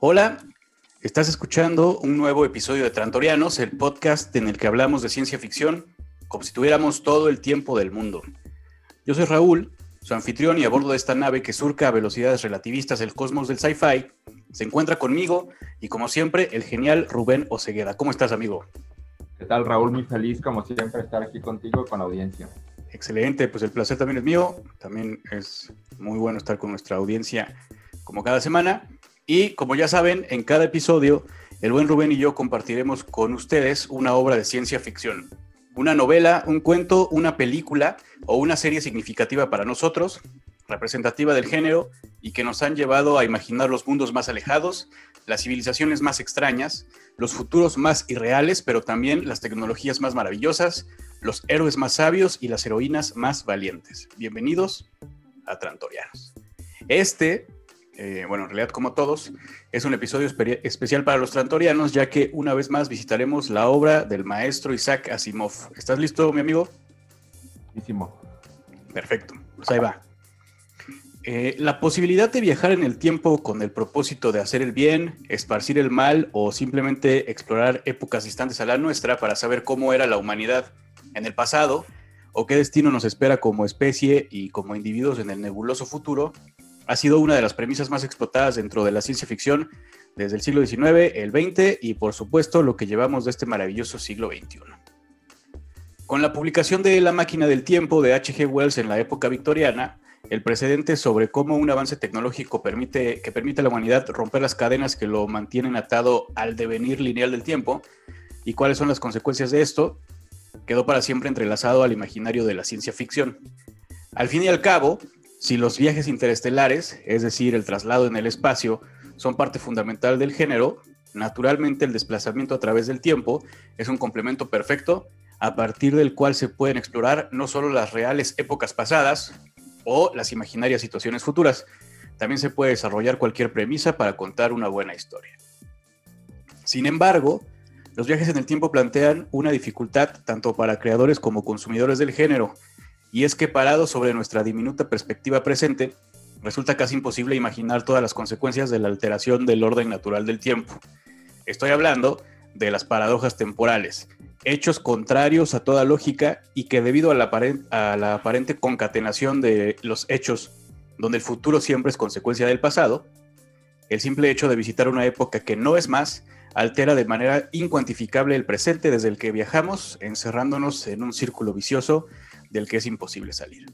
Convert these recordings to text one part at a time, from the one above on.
Hola, estás escuchando un nuevo episodio de Trantorianos, el podcast en el que hablamos de ciencia ficción como si tuviéramos todo el tiempo del mundo. Yo soy Raúl, su anfitrión y a bordo de esta nave que surca a velocidades relativistas el cosmos del sci-fi, se encuentra conmigo y como siempre el genial Rubén Osegueda. ¿Cómo estás, amigo? ¿Qué tal, Raúl? Muy feliz, como siempre, estar aquí contigo y con la audiencia. Excelente, pues el placer también es mío. También es muy bueno estar con nuestra audiencia como cada semana. Y como ya saben, en cada episodio, el buen Rubén y yo compartiremos con ustedes una obra de ciencia ficción. Una novela, un cuento, una película o una serie significativa para nosotros, representativa del género y que nos han llevado a imaginar los mundos más alejados, las civilizaciones más extrañas, los futuros más irreales, pero también las tecnologías más maravillosas, los héroes más sabios y las heroínas más valientes. Bienvenidos a Trantorianos. Este eh, bueno, en realidad como todos, es un episodio especial para los trantorianos, ya que una vez más visitaremos la obra del maestro Isaac Asimov. ¿Estás listo, mi amigo? Listísimo. Perfecto, pues ahí va. Eh, la posibilidad de viajar en el tiempo con el propósito de hacer el bien, esparcir el mal o simplemente explorar épocas distantes a la nuestra para saber cómo era la humanidad en el pasado o qué destino nos espera como especie y como individuos en el nebuloso futuro, ha sido una de las premisas más explotadas dentro de la ciencia ficción desde el siglo XIX, el XX y por supuesto lo que llevamos de este maravilloso siglo XXI. Con la publicación de La máquina del tiempo de H.G. Wells en la época victoriana, el precedente sobre cómo un avance tecnológico permite, que permite a la humanidad romper las cadenas que lo mantienen atado al devenir lineal del tiempo y cuáles son las consecuencias de esto, quedó para siempre entrelazado al imaginario de la ciencia ficción. Al fin y al cabo, si los viajes interestelares, es decir, el traslado en el espacio, son parte fundamental del género, naturalmente el desplazamiento a través del tiempo es un complemento perfecto a partir del cual se pueden explorar no solo las reales épocas pasadas o las imaginarias situaciones futuras, también se puede desarrollar cualquier premisa para contar una buena historia. Sin embargo, los viajes en el tiempo plantean una dificultad tanto para creadores como consumidores del género, y es que parado sobre nuestra diminuta perspectiva presente, resulta casi imposible imaginar todas las consecuencias de la alteración del orden natural del tiempo. Estoy hablando de las paradojas temporales, hechos contrarios a toda lógica y que debido a la, aparente concatenación de los hechos, donde el futuro siempre es consecuencia del pasado, el simple hecho de visitar una época que no es más altera de manera incuantificable el presente desde el que viajamos, encerrándonos en un círculo vicioso del que es imposible salir.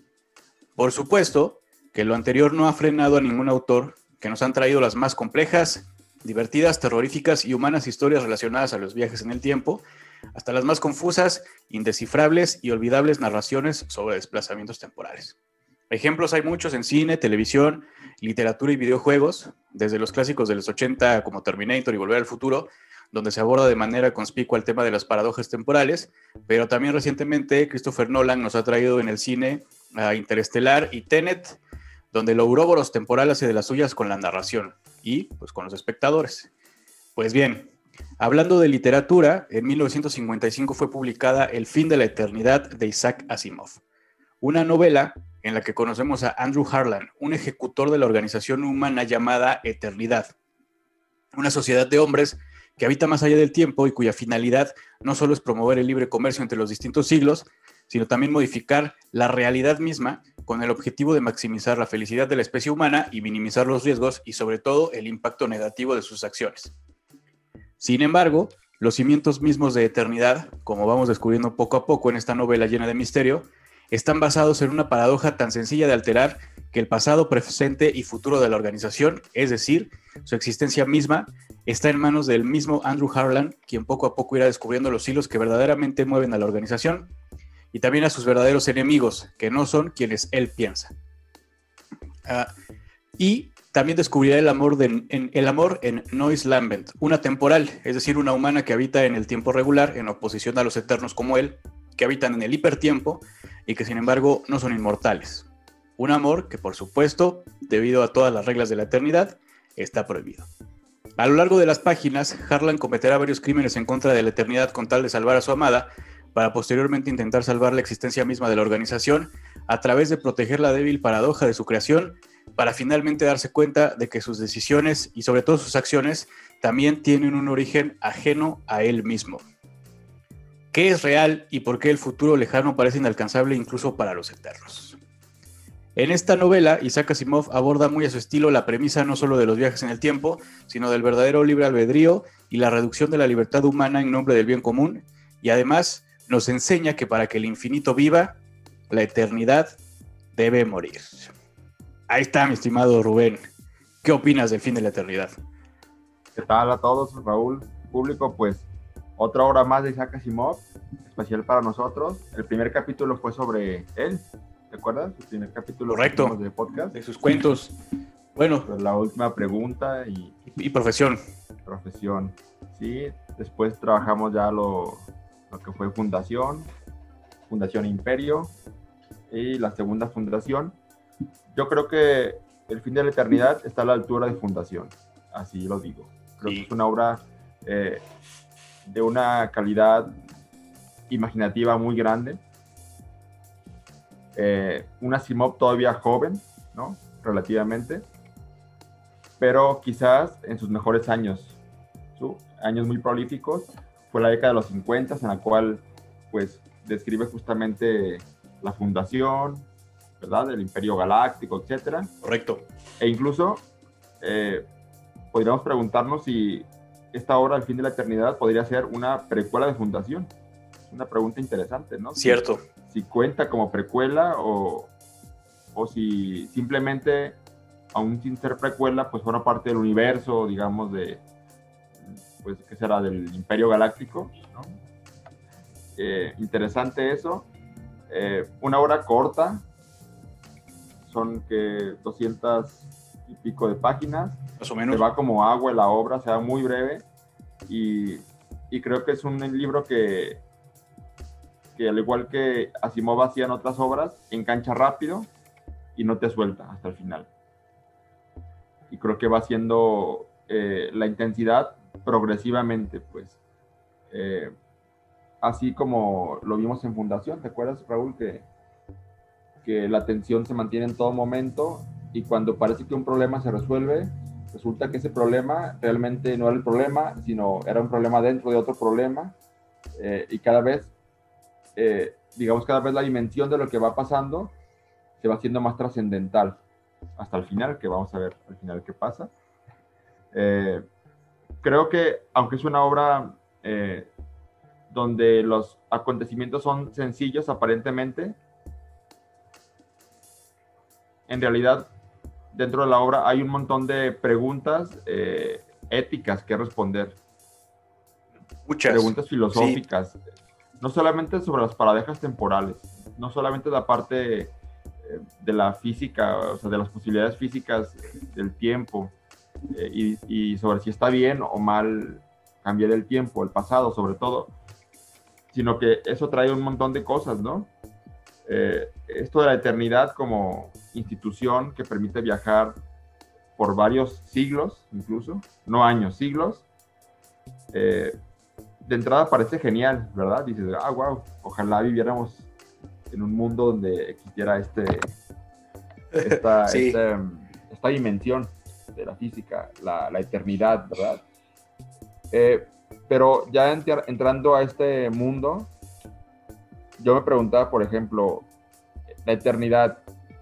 Por supuesto que lo anterior no ha frenado a ningún autor que nos han traído las más complejas, divertidas, terroríficas y humanas historias relacionadas a los viajes en el tiempo, hasta las más confusas, indescifrables y olvidables narraciones sobre desplazamientos temporales. Ejemplos hay muchos en cine, televisión, literatura y videojuegos, desde los clásicos de los 80 como Terminator y Volver al Futuro, donde se aborda de manera conspicua el tema de las paradojas temporales, pero también recientemente Christopher Nolan nos ha traído en el cine a Interestelar y Tenet, donde el ouroboros temporal hace de las suyas con la narración y pues con los espectadores. Pues bien, hablando de literatura, en 1955 fue publicada El fin de la eternidad de Isaac Asimov, una novela en la que conocemos a Andrew Harlan, un ejecutor de la organización humana llamada Eternidad, una sociedad de hombres que habita más allá del tiempo y cuya finalidad no solo es promover el libre comercio entre los distintos siglos, sino también modificar la realidad misma con el objetivo de maximizar la felicidad de la especie humana y minimizar los riesgos y sobre todo el impacto negativo de sus acciones. Sin embargo, los cimientos mismos de eternidad, como vamos descubriendo poco a poco en esta novela llena de misterio, están basados en una paradoja tan sencilla de alterar que el pasado, presente y futuro de la organización, es decir, su existencia misma, está en manos del mismo Andrew Harlan, quien poco a poco irá descubriendo los hilos que verdaderamente mueven a la organización y también a sus verdaderos enemigos, que no son quienes él piensa. Ah, y también descubrirá el amor, en, el amor en Noise Lambent, una temporal, es decir, una humana que habita en el tiempo regular, en oposición a los eternos como él, que habitan en el hipertiempo y que sin embargo no son inmortales. Un amor que por supuesto, debido a todas las reglas de la eternidad, está prohibido. A lo largo de las páginas, Harlan cometerá varios crímenes en contra de la eternidad con tal de salvar a su amada, para posteriormente intentar salvar la existencia misma de la organización a través de proteger la débil paradoja de su creación, para finalmente darse cuenta de que sus decisiones y sobre todo sus acciones también tienen un origen ajeno a él mismo. ¿Qué es real y por qué el futuro lejano parece inalcanzable incluso para los eternos? En esta novela, Isaac Asimov aborda muy a su estilo la premisa no solo de los viajes en el tiempo, sino del verdadero libre albedrío y la reducción de la libertad humana en nombre del bien común, y además nos enseña que para que el infinito viva, la eternidad debe morir. Ahí está, mi estimado Rubén. ¿Qué opinas del fin de la eternidad? ¿Qué tal a todos, Raúl? Público, pues otra obra más de Isaac Asimov, especial para nosotros. El primer capítulo fue sobre él, ¿te acuerdas? El primer capítulo Correcto. de podcast. De sus cuentos. Bueno. Pues la última pregunta y, y profesión. Profesión. Sí, después trabajamos ya lo, lo que fue Fundación, Fundación Imperio y la segunda Fundación. Yo creo que El fin de la eternidad está a la altura de Fundación, así lo digo. Creo que es una obra eh, de una calidad imaginativa muy grande. Eh, una Simov todavía joven, ¿no? Relativamente. Pero quizás en sus mejores años, su, años muy prolíficos, fue la década de los 50 en la cual, pues, describe justamente la fundación, ¿verdad? Del Imperio Galáctico, etcétera. Correcto. E incluso eh, podríamos preguntarnos si esta obra, El fin de la eternidad, podría ser una precuela de Fundación. Es una pregunta interesante, ¿no? Cierto. Si, cuenta como precuela o, o si simplemente, aún sin ser precuela, pues forma parte del universo, digamos, de, pues, ¿qué será? Del Imperio Galáctico, ¿no? Eh, interesante eso. Eh, una obra corta, son que 200 y pico de páginas. Más o menos. Se va como agua la obra, se va muy breve. Y, y creo que es un libro que, que, al igual que Asimov hacía en otras obras, engancha rápido y no te suelta hasta el final. Y creo que va haciendo eh, la intensidad progresivamente, pues. Eh, así como lo vimos en Fundación, ¿te acuerdas, Raúl? Que, que la tensión se mantiene en todo momento y cuando parece que un problema se resuelve, resulta que ese problema realmente no era el problema, sino era un problema dentro de otro problema eh, y cada vez, eh, digamos, cada vez la dimensión de lo que va pasando se va haciendo más trascendental hasta el final, que vamos a ver al final qué pasa. Eh, creo que, aunque es una obra eh, donde los acontecimientos son sencillos aparentemente, en realidad dentro de la obra hay un montón de preguntas eh, éticas que responder. Muchas. Preguntas filosóficas. No solamente sobre las paradejas temporales, no solamente la parte eh, de la física, o sea, de las posibilidades físicas del tiempo, eh, y, sobre si está bien o mal cambiar el tiempo, el pasado sobre todo, sino que eso trae un montón de cosas, ¿no? Eh, esto de la eternidad como institución que permite viajar por varios siglos, incluso, no años, siglos, eh, de entrada parece genial, ¿verdad? Dices, ah, wow, ojalá viviéramos en un mundo donde existiera este, esta, Sí. este, esta dimensión de la física, la, la eternidad, ¿verdad? Eh, pero ya entrando a este mundo, yo me preguntaba, por ejemplo, la eternidad,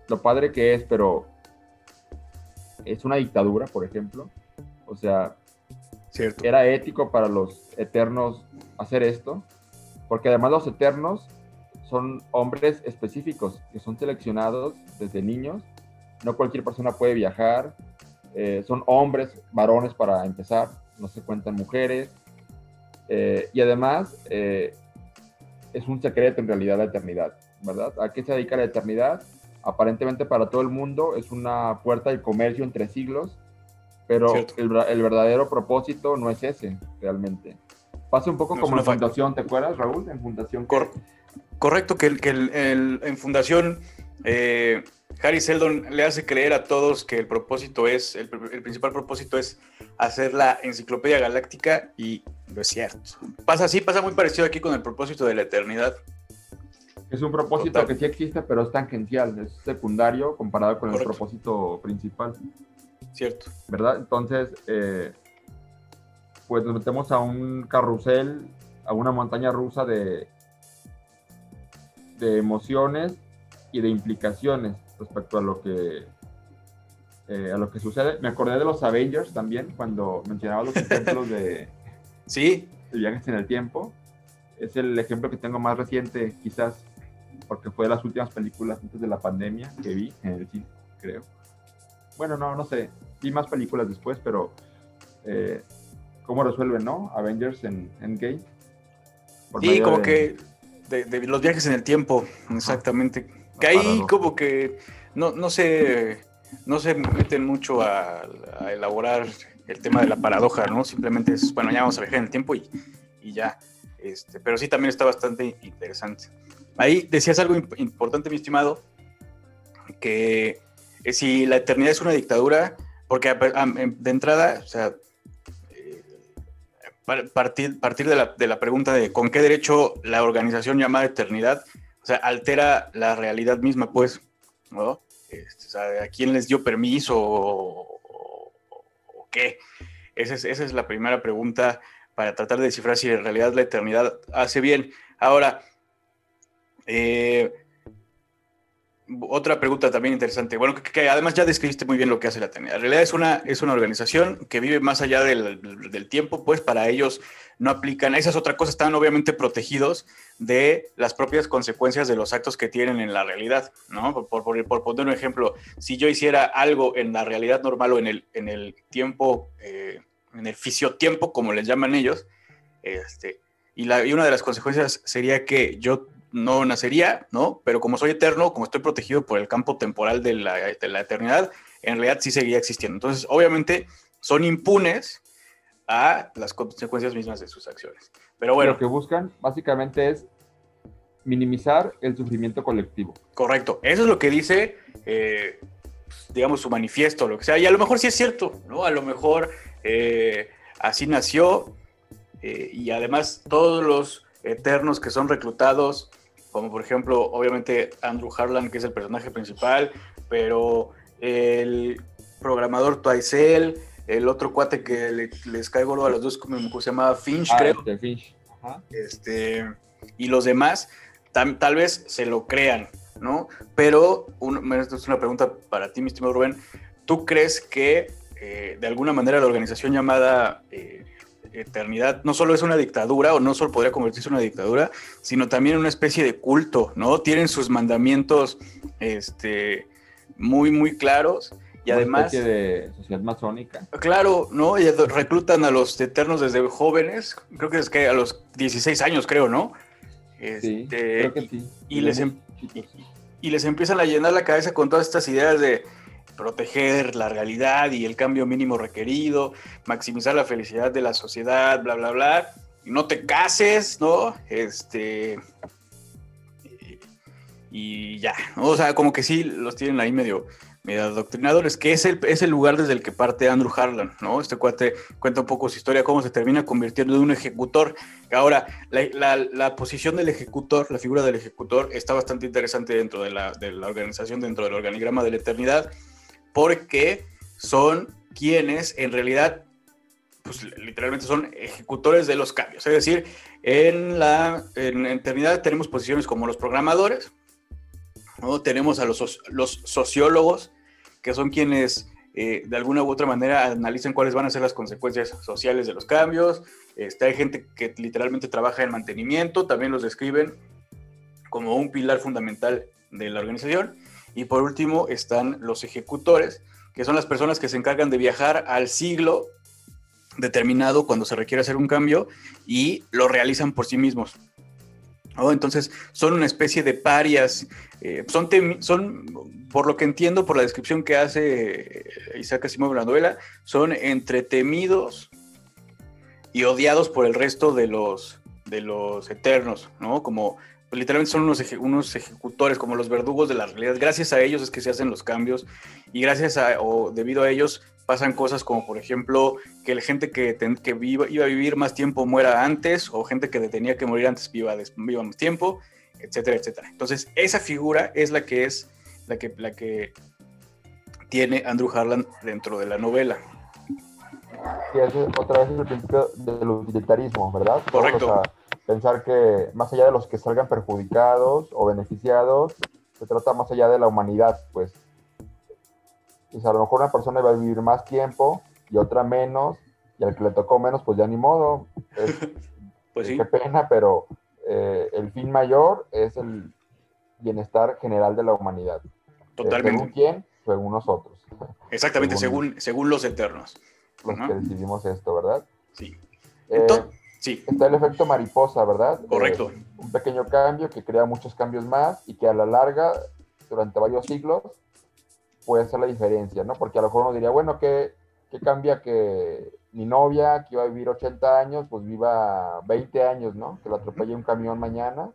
lo padre que es, pero es una dictadura, por ejemplo. O sea, Era ético para los eternos hacer esto, porque además los eternos son hombres específicos que son seleccionados desde niños. No cualquier persona puede viajar. eh, son hombres, varones para empezar, no se cuentan mujeres. eh, y además eh, es un secreto en realidad la eternidad, ¿verdad? ¿A qué se dedica la eternidad? Aparentemente para todo el mundo es una puerta de comercio entre siglos, pero el, ver- el verdadero propósito no es ese realmente. Pasa un poco No como en Fundación, ¿te acuerdas, Raúl? En Fundación. Cor- correcto, que, el- que el- en Fundación eh, Harry Seldon le hace creer a todos que el propósito es, el principal propósito es hacer la enciclopedia galáctica y no es cierto. Pasa así, pasa muy parecido aquí con el propósito de la eternidad. Es un propósito que sí existe, pero es tangencial, es secundario comparado con el propósito principal. Cierto. ¿Verdad? Entonces, eh, pues nos metemos a un carrusel, a una montaña rusa de, de emociones y de implicaciones respecto a lo que eh, a lo que sucede. Me acordé de los Avengers también, cuando mencionaba los ejemplos de, ¿Sí? de viajes en el tiempo. Es el ejemplo que tengo más reciente, quizás porque fue de las últimas películas antes de la pandemia que vi en el cine, creo. Bueno, no, no sé, vi más películas después, pero eh, ¿cómo resuelven, no? Avengers en Endgame. Sí, como que de, los viajes en el tiempo, exactamente. que ahí como que no, no, se, no se meten mucho a, elaborar el tema de la paradoja, ¿no? Simplemente es, bueno, ya vamos a viajar en el tiempo y, y ya. Este, pero sí también está bastante interesante. Ahí decías algo importante, mi estimado, que si la eternidad es una dictadura, porque de entrada, o sea, eh, partir, partir de, la, de la pregunta de con qué derecho la organización llamada eternidad, o sea, altera la realidad misma, pues, ¿no? Este, o sea, ¿a quién les dio permiso o, qué? Esa es, esa es, la primera pregunta para tratar de descifrar si en realidad la eternidad hace bien. Ahora, eh, otra pregunta también interesante. Bueno, que, además ya describiste muy bien lo que hace la eternidad. En realidad es una, es una organización que vive más allá del, tiempo, pues para ellos no aplican, esa es otra cosa, están obviamente protegidos de las propias consecuencias de los actos que tienen en la realidad, ¿no? Por, por, poner un ejemplo, si yo hiciera algo en la realidad normal o en el, en el tiempo, eh, en el fisiotiempo, como les llaman ellos, este, y, la, y una de las consecuencias sería que yo no nacería, ¿no? Pero como soy eterno, como estoy protegido por el campo temporal de la, eternidad, en realidad sí seguiría existiendo. Entonces, obviamente, son impunes a las consecuencias mismas de sus acciones. Pero bueno. Lo que buscan básicamente es minimizar el sufrimiento colectivo. Correcto. Eso es lo que dice, eh, digamos, su manifiesto, lo que sea. Y a lo mejor sí es cierto, ¿no? A lo mejor eh, así nació. Eh, y además, todos los eternos que son reclutados como por ejemplo, obviamente Andrew Harlan, que es el personaje principal, pero el programador Twice, el otro cuate que les caigo a los dos, como se llamaba Finch, ah, creo. Este, Finch. Este, y los demás, tal vez se lo crean, ¿no? Pero, esto es una pregunta para ti, mi estimado Rubén. ¿Tú crees que eh, de alguna manera la organización llamada eh, eternidad no solo es una dictadura o no solo podría convertirse en una dictadura, sino también una especie de culto, ¿no? Tienen sus mandamientos este, muy, muy claros. Y una además. Especie de sociedad masónica. Claro, ¿no? Y reclutan a los eternos desde jóvenes, creo que es que a los 16 años, creo, ¿no? sí, este, creo que sí. Y, les, em- y les empiezan a llenar la cabeza con todas estas ideas de proteger la realidad y el cambio mínimo requerido, maximizar la felicidad de la sociedad, bla, bla, bla. Y no te cases, ¿no? Este. Y, ya, O sea, como que sí los tienen ahí medio, medio adoctrinadores, que es el, es el lugar desde el que parte Andrew Harlan, ¿no? Este cuate cuenta un poco su historia, cómo se termina convirtiendo en un ejecutor. Ahora, la, la, posición del ejecutor, la figura del ejecutor, está bastante interesante dentro de la, de la organización, dentro del organigrama de la eternidad porque son quienes en realidad, pues literalmente son ejecutores de los cambios. Es decir, en la en eternidad tenemos posiciones como los programadores, ¿no? tenemos a los, los sociólogos, que son quienes eh, de alguna u otra manera analizan cuáles van a ser las consecuencias sociales de los cambios. Este, hay gente que literalmente trabaja en mantenimiento, también los describen como un pilar fundamental de la organización. Y por último están los ejecutores, que son las personas que se encargan de viajar al siglo determinado cuando se requiere hacer un cambio y lo realizan por sí mismos. Entonces son una especie de parias, eh, son, son, por lo que entiendo por la descripción que hace eh, Isaac Asimov en la novela, son entretemidos y odiados por el resto de los, de los eternos, ¿no? Como literalmente son unos, unos ejecutores, como los verdugos de la realidad. Gracias a ellos es que se hacen los cambios y gracias a, o debido a ellos pasan cosas como, por ejemplo, que la gente que, que iba a vivir más tiempo muera antes o gente que tenía que morir antes viva, viva más tiempo. etcétera, etcétera. Entonces, esa figura es la que es la que, la que tiene Andrew Harlan dentro de la novela. Sí, es otra vez el principio del utilitarismo, ¿verdad? Correcto. Pensar que más allá de los que salgan perjudicados o beneficiados, se trata más allá de la humanidad, pues. Y a lo mejor una persona va a vivir más tiempo y otra menos, y al que le tocó menos, pues ya ni modo. pues sí. Qué pena, pero eh, el fin mayor es el bienestar general de la humanidad. Totalmente. ¿Según quién? Según nosotros. Exactamente, según, según, los eternos. Los que decidimos esto, ¿verdad? Sí. Eh, Entonces, sí. Está el efecto mariposa, ¿verdad? Correcto. Eh, un pequeño cambio que crea muchos cambios más y que a la larga, durante varios siglos, puede ser la diferencia, ¿no? Porque a lo mejor uno diría, bueno, ¿qué, qué cambia que mi novia, que iba a vivir 80 años, pues viva 20 años, ¿no? Que la atropelle un camión mañana.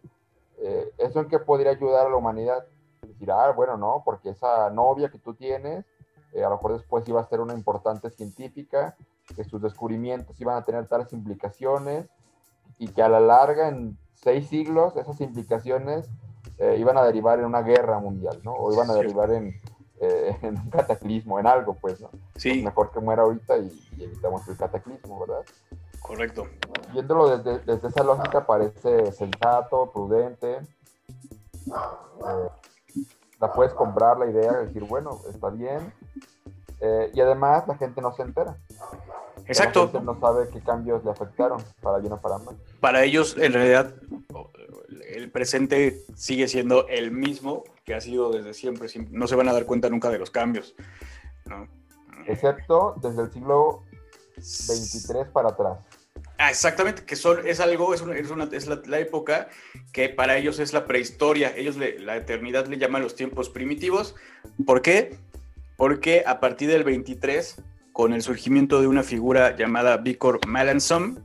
Eh, ¿Eso en qué podría ayudar a la humanidad? Decir, ah, bueno, no, porque esa novia que tú tienes, eh, a lo mejor después iba a ser una importante científica, que sus descubrimientos iban a tener tales implicaciones y que a la larga, en seis siglos, esas implicaciones eh, iban a derivar en una guerra mundial, ¿no? O iban a derivar en, en un cataclismo, en algo, pues, ¿no? Sí. mejor que muera ahorita y, evitamos el cataclismo, ¿verdad? Correcto. Viéndolo desde, desde esa lógica parece sensato, prudente. Eh, la puedes comprar la idea de decir, bueno, está bien. Eh, y además la gente no se entera. Exacto. La gente no sabe qué cambios le afectaron, para bien o para mal. Para ellos, en realidad, el presente sigue siendo el mismo que ha sido desde siempre. No se van a dar cuenta nunca de los cambios. ¿no? Excepto desde el siglo 23 para atrás. Ah, exactamente, que son, es algo, es, es, una, es la, época que para ellos es la prehistoria. Ellos la eternidad le llaman los tiempos primitivos. ¿Por qué? Porque a partir del 23, con el surgimiento de una figura llamada Victor Melanson,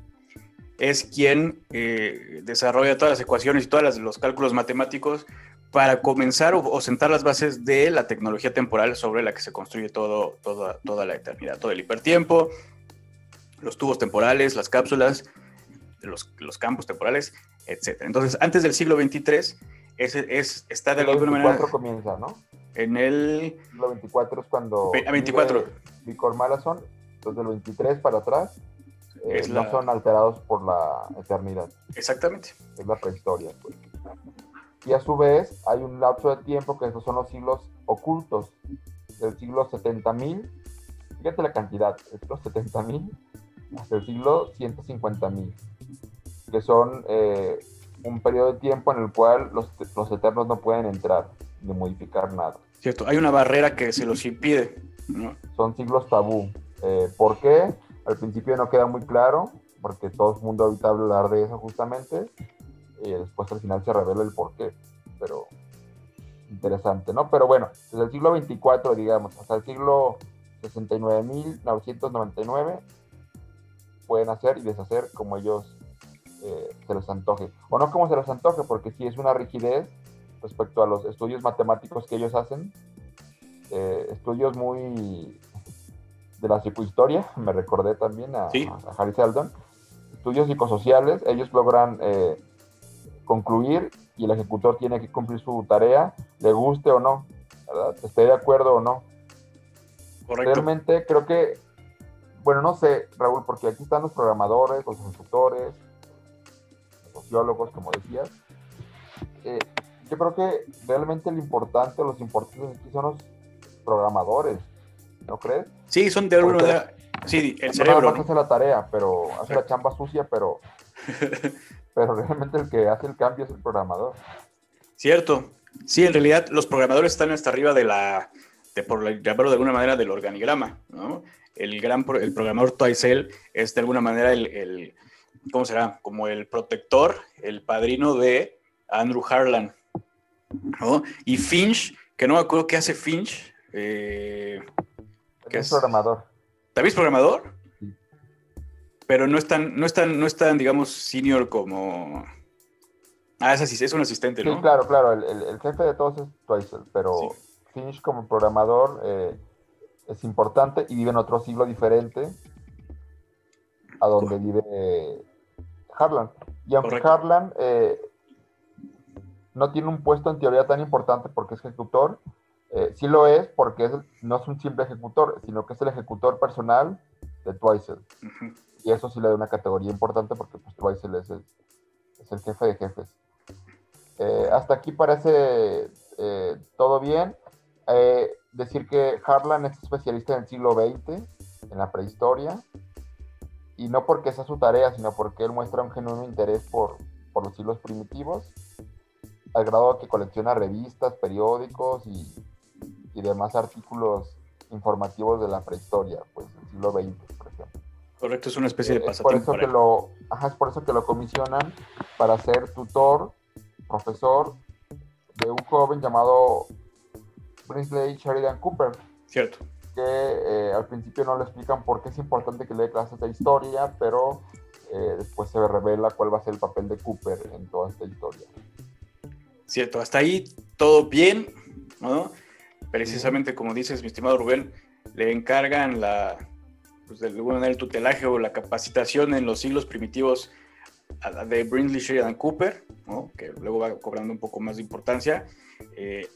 es quien eh, desarrolla todas las ecuaciones y todos los cálculos matemáticos para comenzar o, sentar las bases de la tecnología temporal sobre la que se construye todo, toda, toda la eternidad, todo el hipertiempo, los tubos temporales, las cápsulas, los, los campos temporales, etc. Entonces, antes del siglo XXIII, es, es, está de alguna manera... comienza, ¿no? En el... Siglo 24 es cuando... A 24. Vicor Malazón, entonces del 23 para atrás, eh, no son alterados por la eternidad. Exactamente. Es la prehistoria, pues y a su vez hay un lapso de tiempo que estos son los siglos ocultos, del siglo 70.000, fíjate la cantidad, estos 70.000 hasta el siglo 150.000, que son eh, un periodo de tiempo en el cual los, los, eternos no pueden entrar ni modificar nada. Cierto, hay una barrera que se los impide. Son siglos tabú. Eh, ¿Por qué? Al principio no queda muy claro, porque todo el mundo ahorita hablar de eso justamente, y después al final se revela el porqué, pero interesante, ¿no? Pero bueno, desde el siglo 24, digamos, hasta el siglo 69.999, pueden hacer y deshacer como ellos eh, se les antoje. O no como se les antoje, porque sí es una rigidez respecto a los estudios matemáticos que ellos hacen, eh, estudios muy de la psicohistoria, me recordé también a, a Harry Seldon, estudios psicosociales, ellos logran eh, concluir y el ejecutor tiene que cumplir su tarea, le guste o no, ¿verdad? esté de acuerdo o no. Correcto. Realmente creo que, bueno, no sé, Raúl, porque aquí están los programadores, los ejecutores, los sociólogos, como decías. Eh, yo creo que realmente lo importante, los importantes aquí son los programadores, ¿no crees? Sí, son de alguna manera. Sí, el cerebro. No hace la tarea, pero hace la chamba sucia, pero pero realmente el que hace el cambio es el programador. Cierto. Sí, en realidad los programadores están hasta arriba de la, de, por llamarlo de alguna manera, del organigrama, ¿no? El gran el programador Twice es de alguna manera el, el, ¿cómo será? Como el protector, el padrino de Andrew Harlan, ¿no? Y Finch, que no me acuerdo qué hace Finch. Eh, es programador. ¿También es programador? pero no están, no están, no están, digamos, senior como. Ah, es, es un asistente, ¿no? Sí, claro, claro. El, jefe de todos es Twizel, pero Finch como programador eh, es importante y vive en otro siglo diferente a donde vive Harlan. Y aunque Harlan, eh, no tiene un puesto en teoría tan importante porque es ejecutor. Eh, sí lo es porque no es un simple ejecutor, sino que es el ejecutor personal de Twice. Y eso sí le da una categoría importante porque pues, Twice es el, es el jefe de jefes. Eh, hasta aquí parece eh, todo bien. decir que Harlan es especialista en el siglo XX, en la prehistoria, y no porque sea su tarea, sino porque él muestra un genuino interés por, por los siglos primitivos al grado que colecciona revistas, periódicos y, demás artículos informativos de la prehistoria, pues del siglo XX, por ejemplo. Correcto, es una especie de pasatiempo. Es por eso, que lo, es por eso que lo comisionan para ser tutor, profesor de un joven llamado Brinsley Sheridan Cooper. Cierto. Que eh, al principio no le explican por qué es importante que le dé clases de historia, pero eh, después se revela cuál va a ser el papel de Cooper en toda esta historia. Cierto, hasta ahí todo bien, ¿no? Precisamente como dices, mi estimado Rubén, le encargan la, pues de alguna manera el tutelaje o la capacitación en los siglos primitivos de Brinsley Sheridan Cooper, ¿no? que luego va cobrando un poco más de importancia. Eh,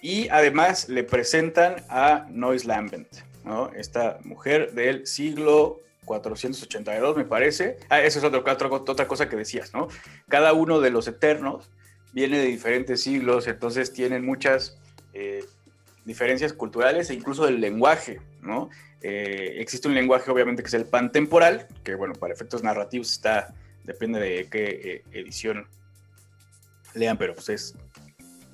y además le presentan a Noise Lambent, ¿no? esta mujer del siglo 482, me parece. Ah, esa es otra, otra cosa que decías, ¿no? Cada uno de los eternos viene de diferentes siglos, entonces tienen muchas eh, diferencias culturales e incluso del lenguaje, ¿no? Eh, existe un lenguaje obviamente que es el pantemporal, que bueno, para efectos narrativos está, depende de qué eh, edición lean, pero pues es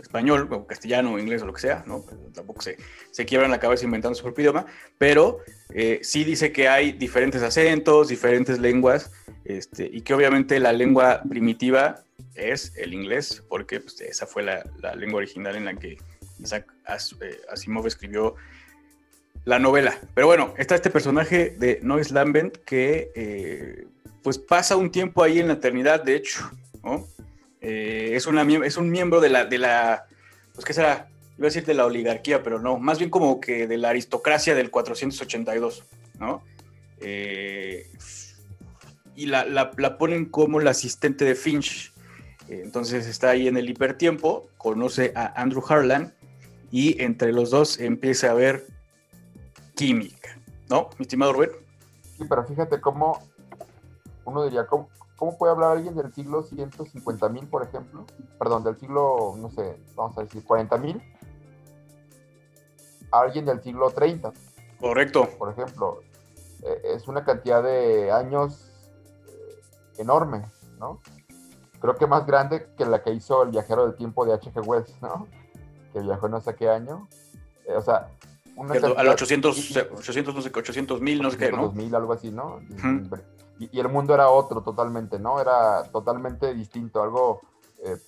español, o castellano, o inglés o lo que sea, ¿no? Tampoco se, se quiebran la cabeza inventando su propio idioma, pero sí dice que hay diferentes acentos, diferentes lenguas, este, y que obviamente la lengua primitiva es el inglés, porque pues, esa fue la, lengua original en la que Isaac eh, Asimov escribió la novela. Pero bueno, está este personaje de Noise Lambent que eh, pues pasa un tiempo ahí en la eternidad, de hecho, eh, es, una, es un miembro de la, de la, pues qué será, iba a decir de la oligarquía, pero no, más bien como que de la aristocracia del 482, ¿no? y la, la, ponen como la asistente de Finch, entonces está ahí en el hipertiempo, conoce a Andrew Harlan y entre los dos empieza a haber química, ¿no, mi estimado Rubén? Sí, pero fíjate cómo uno diría, ¿cómo, puede hablar alguien del siglo 150 mil, por ejemplo? Perdón, del siglo, no sé, vamos a decir 40 mil, alguien del siglo 30. Correcto. Por ejemplo, eh, es una cantidad de años eh, enorme, ¿no? Creo que más grande que la que hizo el viajero del tiempo de H.G. Wells, ¿no? Que viajó no sé qué año. Eh, o sea, una al 800, 800, no sé, 800 mil, no sé qué, ¿no? mil, algo así, ¿no? y, el mundo era otro totalmente, ¿no? Era totalmente distinto, algo... Eh,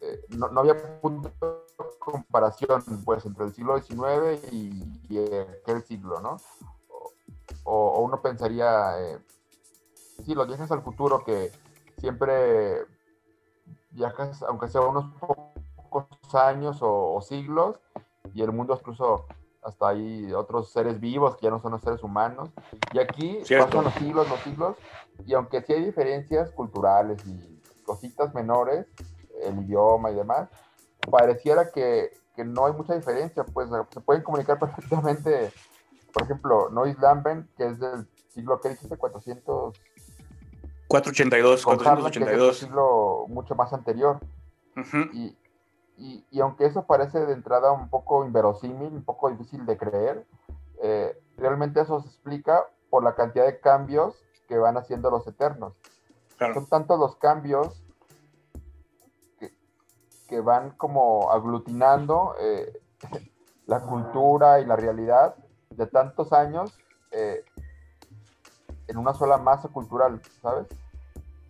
eh, no, había punto de comparación, pues, entre el siglo XIX y, aquel siglo, ¿no? O, uno pensaría, sí, los viajes al futuro que siempre viajas, aunque sea unos pocos años o, siglos, y el mundo incluso hasta hay otros seres vivos que ya no son los seres humanos. Y aquí pasan los siglos, los siglos, y aunque sí hay diferencias culturales y cositas menores, el idioma y demás, pareciera que, que no hay mucha diferencia, pues se pueden comunicar perfectamente, por ejemplo, Noise Lamben, que es del siglo, ¿qué dijiste? 400... 482, 482. Es un siglo mucho más anterior. y, y, aunque eso parece de entrada un poco inverosímil, un poco difícil de creer, eh, realmente eso se explica por la cantidad de cambios que van haciendo los eternos. Son tantos los cambios que, que van como aglutinando eh, la cultura y la realidad de tantos años eh, en una sola masa cultural, ¿sabes?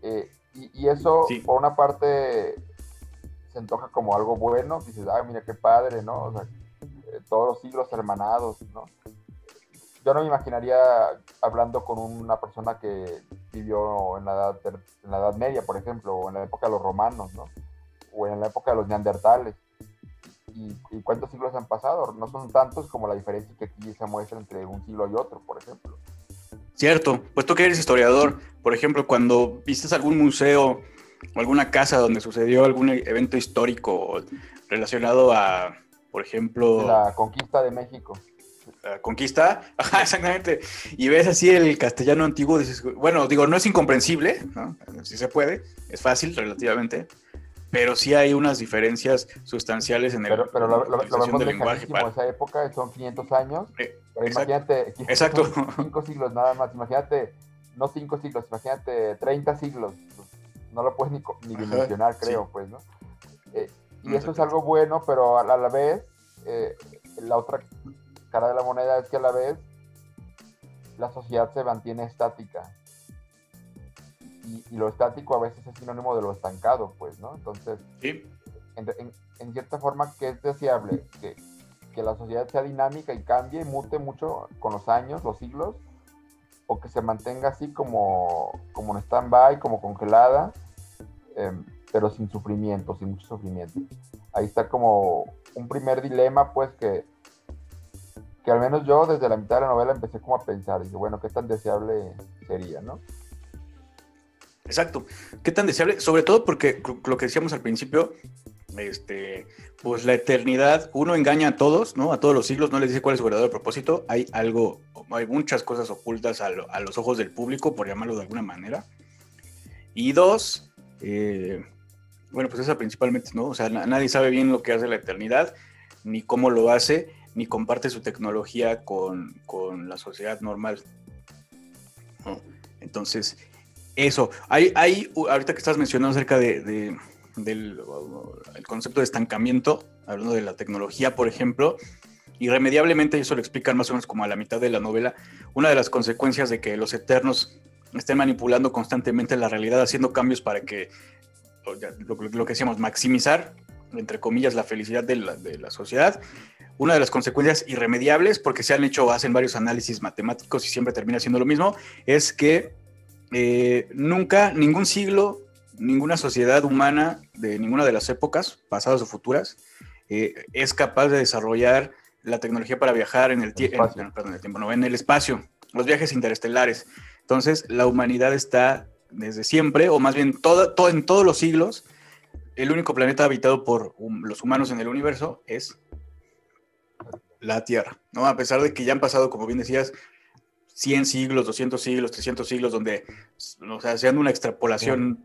Eh, y, eso, por una parte, se antoja como algo bueno, dices, ay, mira qué padre, ¿no? O sea, eh, todos los siglos hermanados, ¿no? Yo no me imaginaría hablando con una persona que vivió en la edad, en la edad media, por ejemplo, o en la época de los romanos, ¿no? O en la época de los neandertales. Y, y, cuántos siglos han pasado. No son tantos como la diferencia que aquí se muestra entre un siglo y otro, por ejemplo. Cierto, pues tú que eres historiador, por ejemplo, cuando vistes algún museo o alguna casa donde sucedió algún evento histórico relacionado a, por ejemplo... La conquista de México. La conquista, ajá, exactamente. Y ves así el castellano antiguo, dices, bueno, digo, no es incomprensible, ¿no? Sí se puede, es fácil relativamente, pero sí hay unas diferencias sustanciales en el pero, pero lo, lo, del lenguaje. Para... esa época son 500 años, eh, pero imagínate, exacto. 5 siglos nada más, imagínate, no 5 siglos, imagínate 30 siglos, pues, no lo puedes ni, ni dimensionar, creo, pues, ¿no? Eh, y eso es algo bueno, pero a la, vez, eh, la otra cara de la moneda es que a la vez la sociedad se mantiene estática y, lo estático a veces es sinónimo de lo estancado, pues, ¿no? Entonces, en, cierta forma, que es deseable? Que, la sociedad sea dinámica y cambie y mute mucho con los años, los siglos, o que se mantenga así como, como en stand-by, como congelada, em, pero sin sufrimiento, sin mucho sufrimiento. Ahí está como un primer dilema, pues, que, que al menos yo desde la mitad de la novela empecé como a pensar, dije, bueno, ¿qué tan deseable sería, no? Exacto. ¿Qué tan deseable? Sobre todo porque lo que decíamos al principio, este, pues la eternidad, uno engaña a todos, ¿no? A todos los siglos, no les dice cuál es su verdadero propósito. Hay algo, hay muchas cosas ocultas a, los ojos del público, por llamarlo de alguna manera. Y dos, eh, bueno, pues esa principalmente, ¿no? O sea, nadie sabe bien lo que hace la eternidad, ni cómo lo hace, ni comparte su tecnología con, la sociedad normal. Entonces, eso, hay, ahorita que estás mencionando acerca de, del el concepto de estancamiento, hablando de la tecnología, por ejemplo, irremediablemente, eso lo explican más o menos como a la mitad de la novela, una de las consecuencias de que los eternos estén manipulando constantemente la realidad, haciendo cambios para que, lo, que decíamos, maximizar, entre comillas, la felicidad de la, de la sociedad, una de las consecuencias irremediables, porque se han hecho, hacen varios análisis matemáticos y siempre termina siendo lo mismo, es que eh, nunca, ningún siglo, ninguna sociedad humana de ninguna de las épocas, pasadas o futuras, eh, es capaz de desarrollar la tecnología para viajar en el, tiempo, en el espacio, los viajes interestelares. Entonces, la humanidad está desde siempre, o más bien todo, todo, en todos los siglos, el único planeta habitado por los humanos en el universo es la Tierra, ¿no? A pesar de que ya han pasado, como bien decías, 100 siglos, 200 siglos, 300 siglos, donde, o sea, haciendo una extrapolación,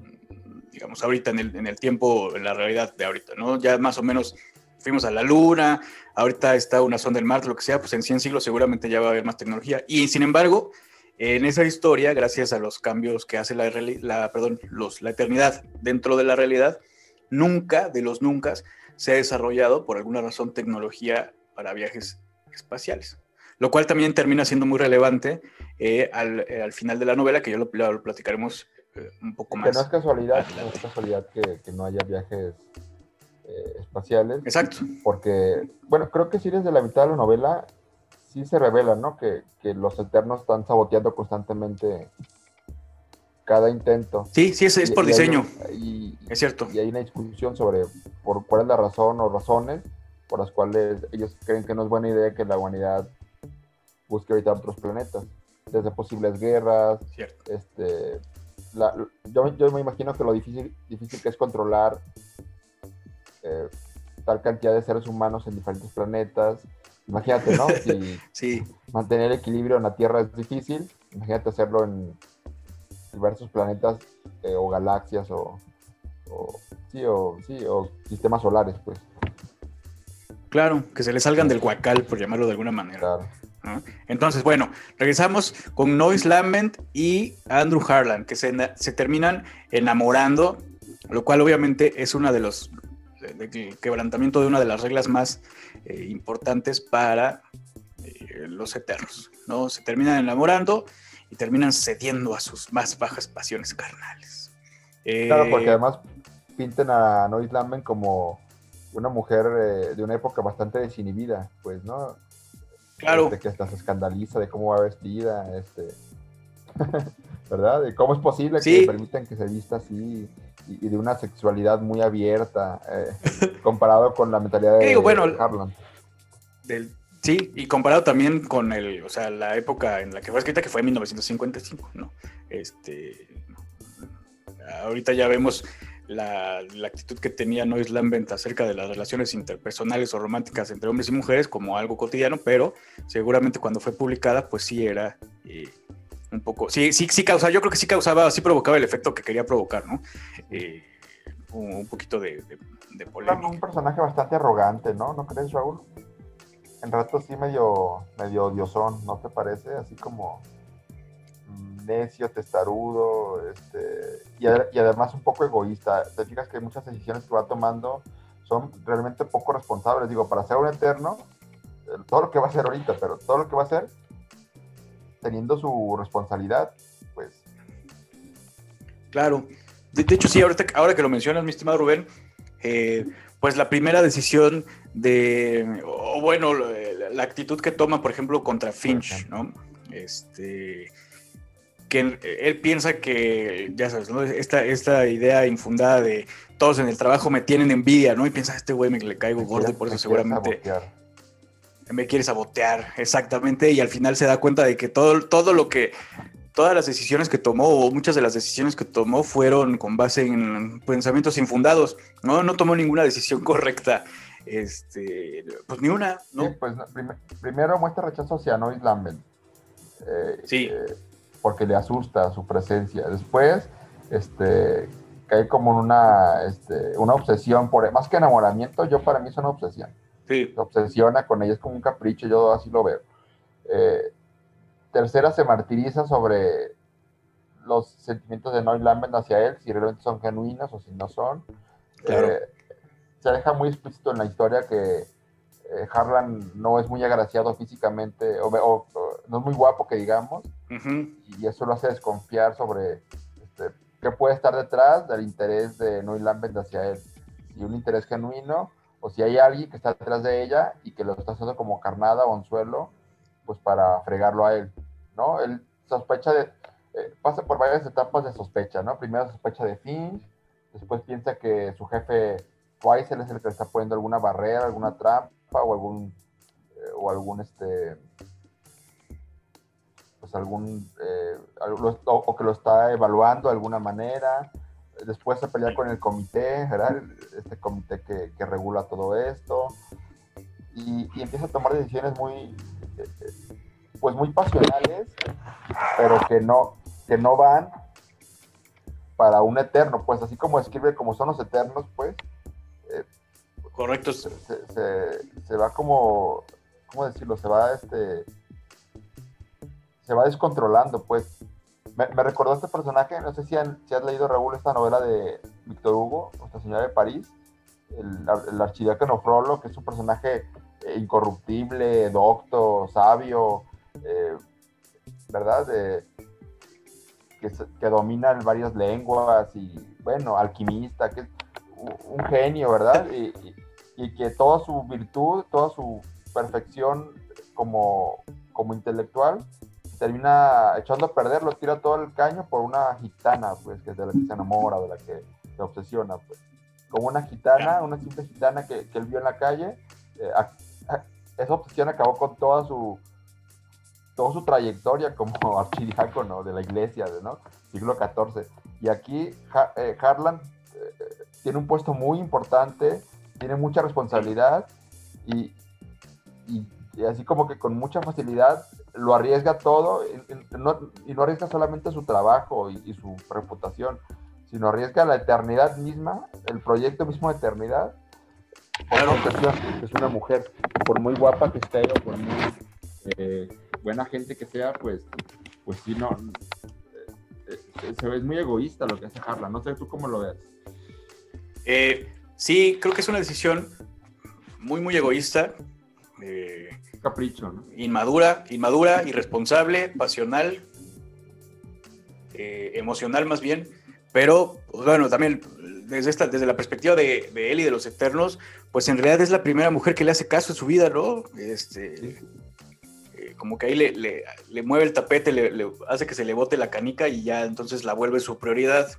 digamos, ahorita en el, en el tiempo, en la realidad de ahorita, ¿no? Ya más o menos fuimos a la Luna, ahorita está una sonda del Marte, lo que sea, pues en 100 siglos seguramente ya va a haber más tecnología. Y sin embargo, en esa historia, gracias a los cambios que hace la, la, perdón, los, la eternidad dentro de la realidad, nunca, de los nunca, se ha desarrollado por alguna razón tecnología para viajes espaciales lo cual también termina siendo muy relevante eh, eh, al, final de la novela, que ya lo, platicaremos eh, un poco más. Que no es casualidad, no es casualidad que, no haya viajes espaciales. Exacto. Porque, bueno, creo que sí desde la mitad de la novela sí se revela, ¿no? Que, los eternos están saboteando constantemente cada intento. Sí, sí, es, es por diseño. es cierto. Y hay una discusión sobre por cuál es la razón o razones por las cuales ellos creen que no es buena idea que la humanidad busque ahorita otros planetas, desde posibles guerras, este, yo, me imagino que lo difícil, difícil que es controlar eh, tal cantidad de seres humanos en diferentes planetas. Imagínate, ¿no? Si sí. mantener equilibrio en la Tierra es difícil, imagínate hacerlo en diversos planetas eh, o galaxias o, sí, o, sí, o sistemas solares, pues. Claro, que se le salgan del guacal, por llamarlo de alguna manera. Claro. Entonces, bueno, regresamos con Noise Lament y Andrew Harlan, que se, terminan enamorando, lo cual obviamente es una de los quebrantamiento de una de las reglas más eh, importantes para eh, los eternos, ¿no? Se terminan enamorando y terminan cediendo a sus más bajas pasiones carnales. claro, porque eh, además pintan a Noise Lament como una mujer de una época bastante desinhibida, pues, ¿no? Claro. Este, que hasta se escandaliza de cómo va vestida, este, ¿verdad? De cómo es posible que le permitan que se vista así y, de una sexualidad muy abierta, eh, comparado con la mentalidad de, bueno, Harlan. Del, sí, y comparado también con el, o sea, la época en la que fue escrita, que fue en 1955, ¿no? Este, ahorita ya vemos la, actitud que tenía Nois Lambent acerca de las relaciones interpersonales o románticas entre hombres y mujeres como algo cotidiano, pero seguramente cuando fue publicada, pues sí era eh, un poco, sí, sí, sí causaba, yo creo que sí causaba, sí provocaba el efecto que quería provocar, ¿no? Eh, un, poquito de, de, polémica. Un personaje bastante arrogante, ¿no? ¿No crees, Raúl? En rato sí medio, medio odiosón, ¿no te parece? Así como necio, testarudo, este, y, además un poco egoísta. Te fijas que muchas decisiones que va tomando son realmente poco responsables. Digo, para ser un eterno, todo lo que va a hacer ahorita, pero todo lo que va a hacer teniendo su responsabilidad, pues. Claro. De, hecho, sí, ahorita, ahora que lo mencionas, mi estimado Rubén, eh, pues la primera decisión de, o bueno, la, actitud que toma, por ejemplo, contra Finch, ¿no? Este, que él, piensa que, ya sabes, esta, esta idea infundada de todos en el trabajo me tienen envidia, ¿no? Y piensa, este güey me le caigo gordo por eso seguramente me quiere sabotear, exactamente, y al final se da cuenta de que todo, todo lo que, todas las decisiones que tomó, o muchas de las decisiones que tomó fueron con base en pensamientos infundados, ¿no? No tomó ninguna decisión correcta, este, pues ni una, ¿no? Sí, pues primero muestra rechazo hacia Nois Lambert. Eh, sí. Eh, porque le asusta su presencia. Después, este, cae como en una, este, una obsesión por, más que enamoramiento, yo para mí es una obsesión. Sí. Se obsesiona con ella, es como un capricho, yo así lo veo. Eh, tercera, se martiriza sobre los sentimientos de Noy Lambert hacia él, si realmente son genuinos o si no son. Eh, se deja muy explícito en la historia que eh, Harlan no es muy agraciado físicamente, o, no es muy guapo que digamos, y eso lo hace desconfiar sobre este, qué puede estar detrás del interés de Noy Lambert hacia él. Si un interés genuino, o si hay alguien que está detrás de ella y que lo está haciendo como carnada o anzuelo, pues para fregarlo a él, ¿no? Él sospecha de, eh, pasa por varias etapas de sospecha, ¿no? Primero sospecha de Finch, después piensa que su jefe Weissel es el que le está poniendo alguna barrera, alguna trampa o algún, eh, o algún, este, pues algún, eh, o, que lo está evaluando de alguna manera. Después se pelea con el comité, ¿verdad? Este comité que, que regula todo esto. Y, y, empieza a tomar decisiones muy, pues muy pasionales, pero que no, que no van para un eterno, pues así como escribe como son los eternos, pues. Eh, Correcto. Se, se, va como, ¿cómo decirlo? Se va este se va descontrolando, pues. Me, recordó este personaje, no sé si, has leído, Raúl, esta novela de Víctor Hugo, Nuestra Señora de París, el, el archidiácono que es un personaje eh, incorruptible, docto, sabio, eh, ¿verdad? que, que, domina varias lenguas y, bueno, alquimista, que es un genio, ¿verdad? Y, y, que toda su virtud, toda su perfección como, como intelectual termina echando a perder, lo tira todo el caño por una gitana, pues, que es de la que se enamora, de la que se obsesiona, pues. Como una gitana, una simple gitana que, él vio en la calle, eh, esa obsesión acabó con toda su toda su trayectoria como archidiácono de la iglesia, ¿no? Siglo XIV. Y aquí eh, Harlan eh, tiene un puesto muy importante, tiene mucha responsabilidad y, y, así como que con mucha facilidad lo arriesga todo y no arriesga solamente su trabajo y, su reputación, sino arriesga la eternidad misma, el proyecto mismo de eternidad, es una mujer, por muy guapa que esté o por muy eh, buena gente que sea, pues, pues sí, no, eh, eh, se ve muy egoísta lo que hace Harlan, no sé tú cómo lo ves. sí, creo que es una decisión muy, muy egoísta. Capricho, ¿no? Inmadura, inmadura, irresponsable, pasional, emocional más bien, pero pues, bueno, también desde, esta, desde la perspectiva de, él y de los Eternos, pues en realidad es la primera mujer que le hace caso en su vida, ¿no? Este, eh, como que ahí le, le, mueve el tapete, le, hace que se le bote la canica y ya entonces la vuelve su prioridad.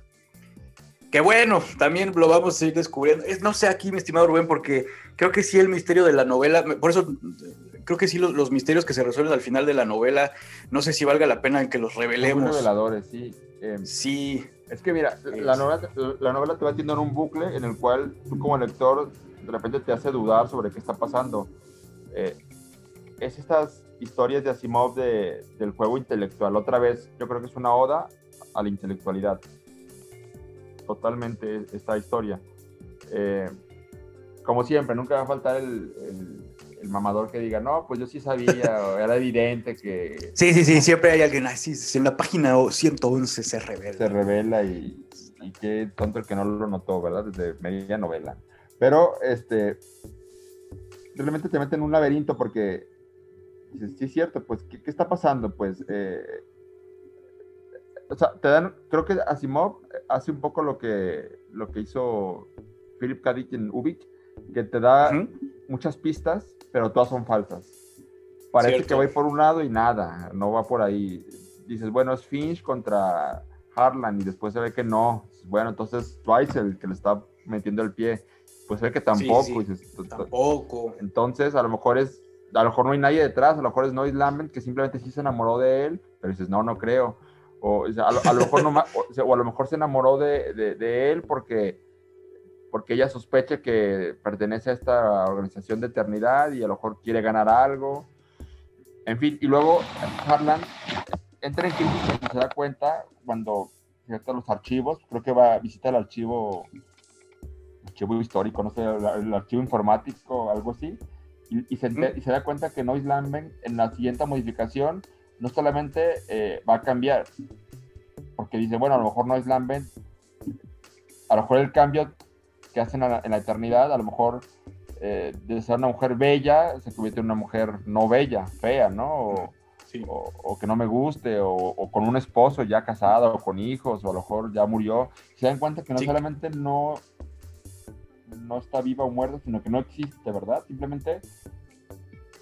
Que bueno, también lo vamos a ir descubriendo. no sé aquí, mi estimado Rubén, porque creo que sí el misterio de la novela, por eso creo que sí los, misterios que se resuelven al final de la novela, no sé si valga la pena que los revelemos. Reveladores, sí. Em, sí. Es que mira, la novela, la novela te va haciendo en un bucle en el cual tú como lector de repente te hace dudar sobre qué está pasando. Eh, es estas historias de Asimov de, del juego intelectual. Otra vez, yo creo que es una oda a la intelectualidad. Totalmente esta historia. Eh, como siempre, nunca va a faltar el, el, mamador que diga, no, pues yo sí sabía, era evidente que... Sí, sí, sí, siempre hay alguien así, en la página 111 se revela. Se revela y, y qué tonto el que no lo notó, ¿verdad? Desde media novela. Pero, este, realmente te meten en un laberinto porque dices, sí es cierto, pues, ¿qué, está pasando? Pues, eh, o sea, te dan, creo que Asimov hace un poco lo que, lo que hizo Philip K. Dick en Ubik, que te da muchas pistas, pero todas son falsas. Parece que va a ir por un lado y nada, no va por ahí. Dices, bueno, es Finch contra Harlan y después se ve que no. Bueno, entonces Twice el que le está metiendo el pie. Pues se ve que tampoco. tampoco. Entonces, a lo mejor es a lo mejor no hay nadie detrás, a lo mejor es Noise Lambert que simplemente sí se enamoró de él, pero dices, no, no creo. O, a, lo, mejor no, o, a lo mejor se enamoró de, de, él porque, porque ella sospecha que pertenece a esta organización de eternidad y a lo mejor quiere ganar algo. En fin, y luego Harlan entra en crisis y se da cuenta cuando visita los archivos, creo que va a visitar el archivo, archivo histórico, no sé, el archivo informático, algo así, y, se, da cuenta que Noise Lambent en la siguiente modificación no solamente eh, va a cambiar, porque dice, bueno, a lo mejor Noise Lambent, a lo mejor el cambio que hacen en la, eternidad, a lo mejor eh, de ser una mujer bella se convierte en una mujer no bella, fea, ¿no? O, o, que no me guste, o, con un esposo ya casado, o con hijos, o a lo mejor ya murió. Se dan cuenta que no solamente no no está viva o muerta, sino que no existe, ¿verdad? Simplemente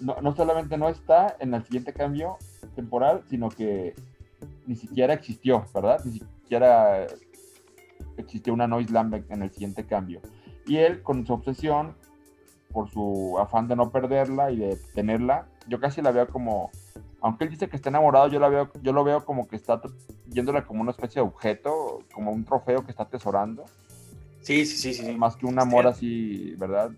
no, no, solamente no está en el siguiente cambio temporal, sino que ni siquiera existió, ¿verdad? Ni siquiera existió una Noise Lambert en el siguiente cambio. Y él, con su obsesión, por su afán de no perderla y de tenerla, yo casi la veo como, aunque él dice que está enamorado, yo, la veo, yo lo veo como que está yéndola como una especie de objeto, como un trofeo que está atesorando Sí, sí, sí, sí. Más que un amor así, ¿verdad?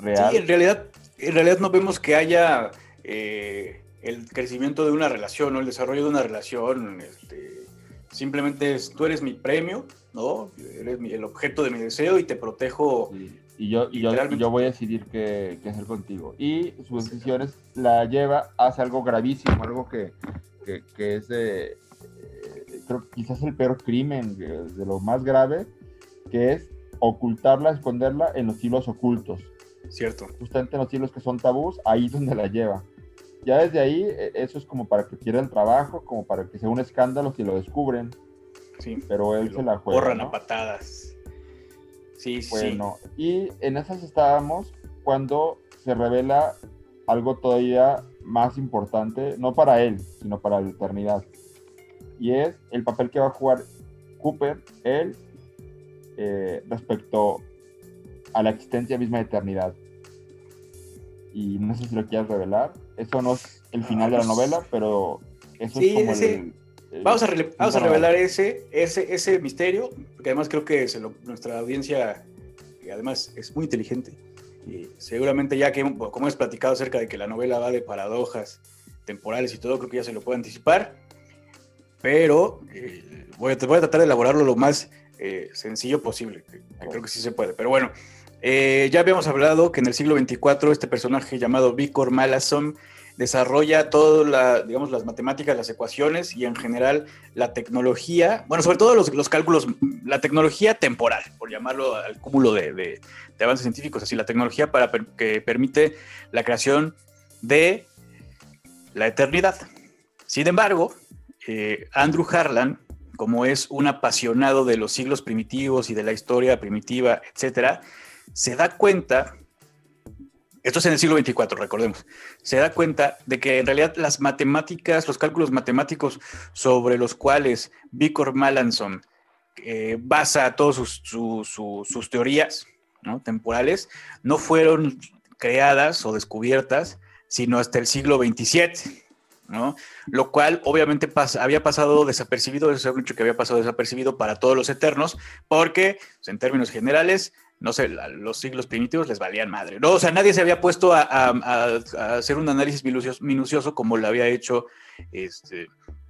Real. Sí, en realidad, en realidad no vemos que haya eh, el crecimiento de una relación, ¿no? El desarrollo de una relación. Este, simplemente es, tú eres mi premio, ¿no? Eres el objeto de mi deseo y te protejo. Y, yo, y yo, voy a decidir qué, hacer contigo. Y sus decisiones la lleva hacia algo gravísimo, algo que, que, es, eh, creo quizás el peor crimen, de lo más grave, que es ocultarla, esconderla en los hilos ocultos. Cierto. Justamente en los hilos que son tabús, ahí es donde la lleva. Ya desde ahí, e, eso es como para que pierda el trabajo, como para que sea un escándalo si lo descubren. Sí. Pero él se la juega. Corran a patadas. Sí, sí. Bueno, y en esas estábamos cuando se revela algo todavía más importante, no para él, sino para la eternidad. Y es el papel que va a jugar Cooper, él eh, respecto a la existencia misma de eternidad. Y no sé si lo quieras revelar. Eso no es el final de la novela, pero eso es como el, Vamos a, vamos a revelar ese, ese, ese misterio, porque además creo que nuestra audiencia, que además es muy inteligente, y seguramente ya que, como hemos platicado acerca de que la novela va de paradojas temporales y todo, creo que ya se lo puedo anticipar, pero eh, voy, a, voy a tratar de elaborarlo lo más eh, sencillo posible. Creo que sí se puede. Pero bueno, eh, ya habíamos hablado que en el siglo XXIV este personaje llamado Vicor Malason desarrolla todas la, digamos, las matemáticas, las ecuaciones y en general la tecnología, bueno, sobre todo los, cálculos, la tecnología temporal, por llamarlo al cúmulo de, avances científicos, así la tecnología para que permite la creación de la eternidad. Sin embargo, eh, Andrew Harlan como es un apasionado de los siglos primitivos y de la historia primitiva, etcétera, se da cuenta, esto es en el siglo XXIV, recordemos, se da cuenta de que en realidad las matemáticas, los cálculos matemáticos sobre los cuales Victor Malanson eh, basa todas sus, teorías temporales, no fueron creadas o descubiertas sino hasta el siglo XXVII. ¿no? Lo cual obviamente había pasado desapercibido, eso es hecho que había pasado desapercibido para todos los eternos, porque pues, en términos generales, no sé, los siglos primitivos les valían madre, ¿no? O sea, nadie se había puesto a, hacer un análisis minucioso, como lo había hecho este,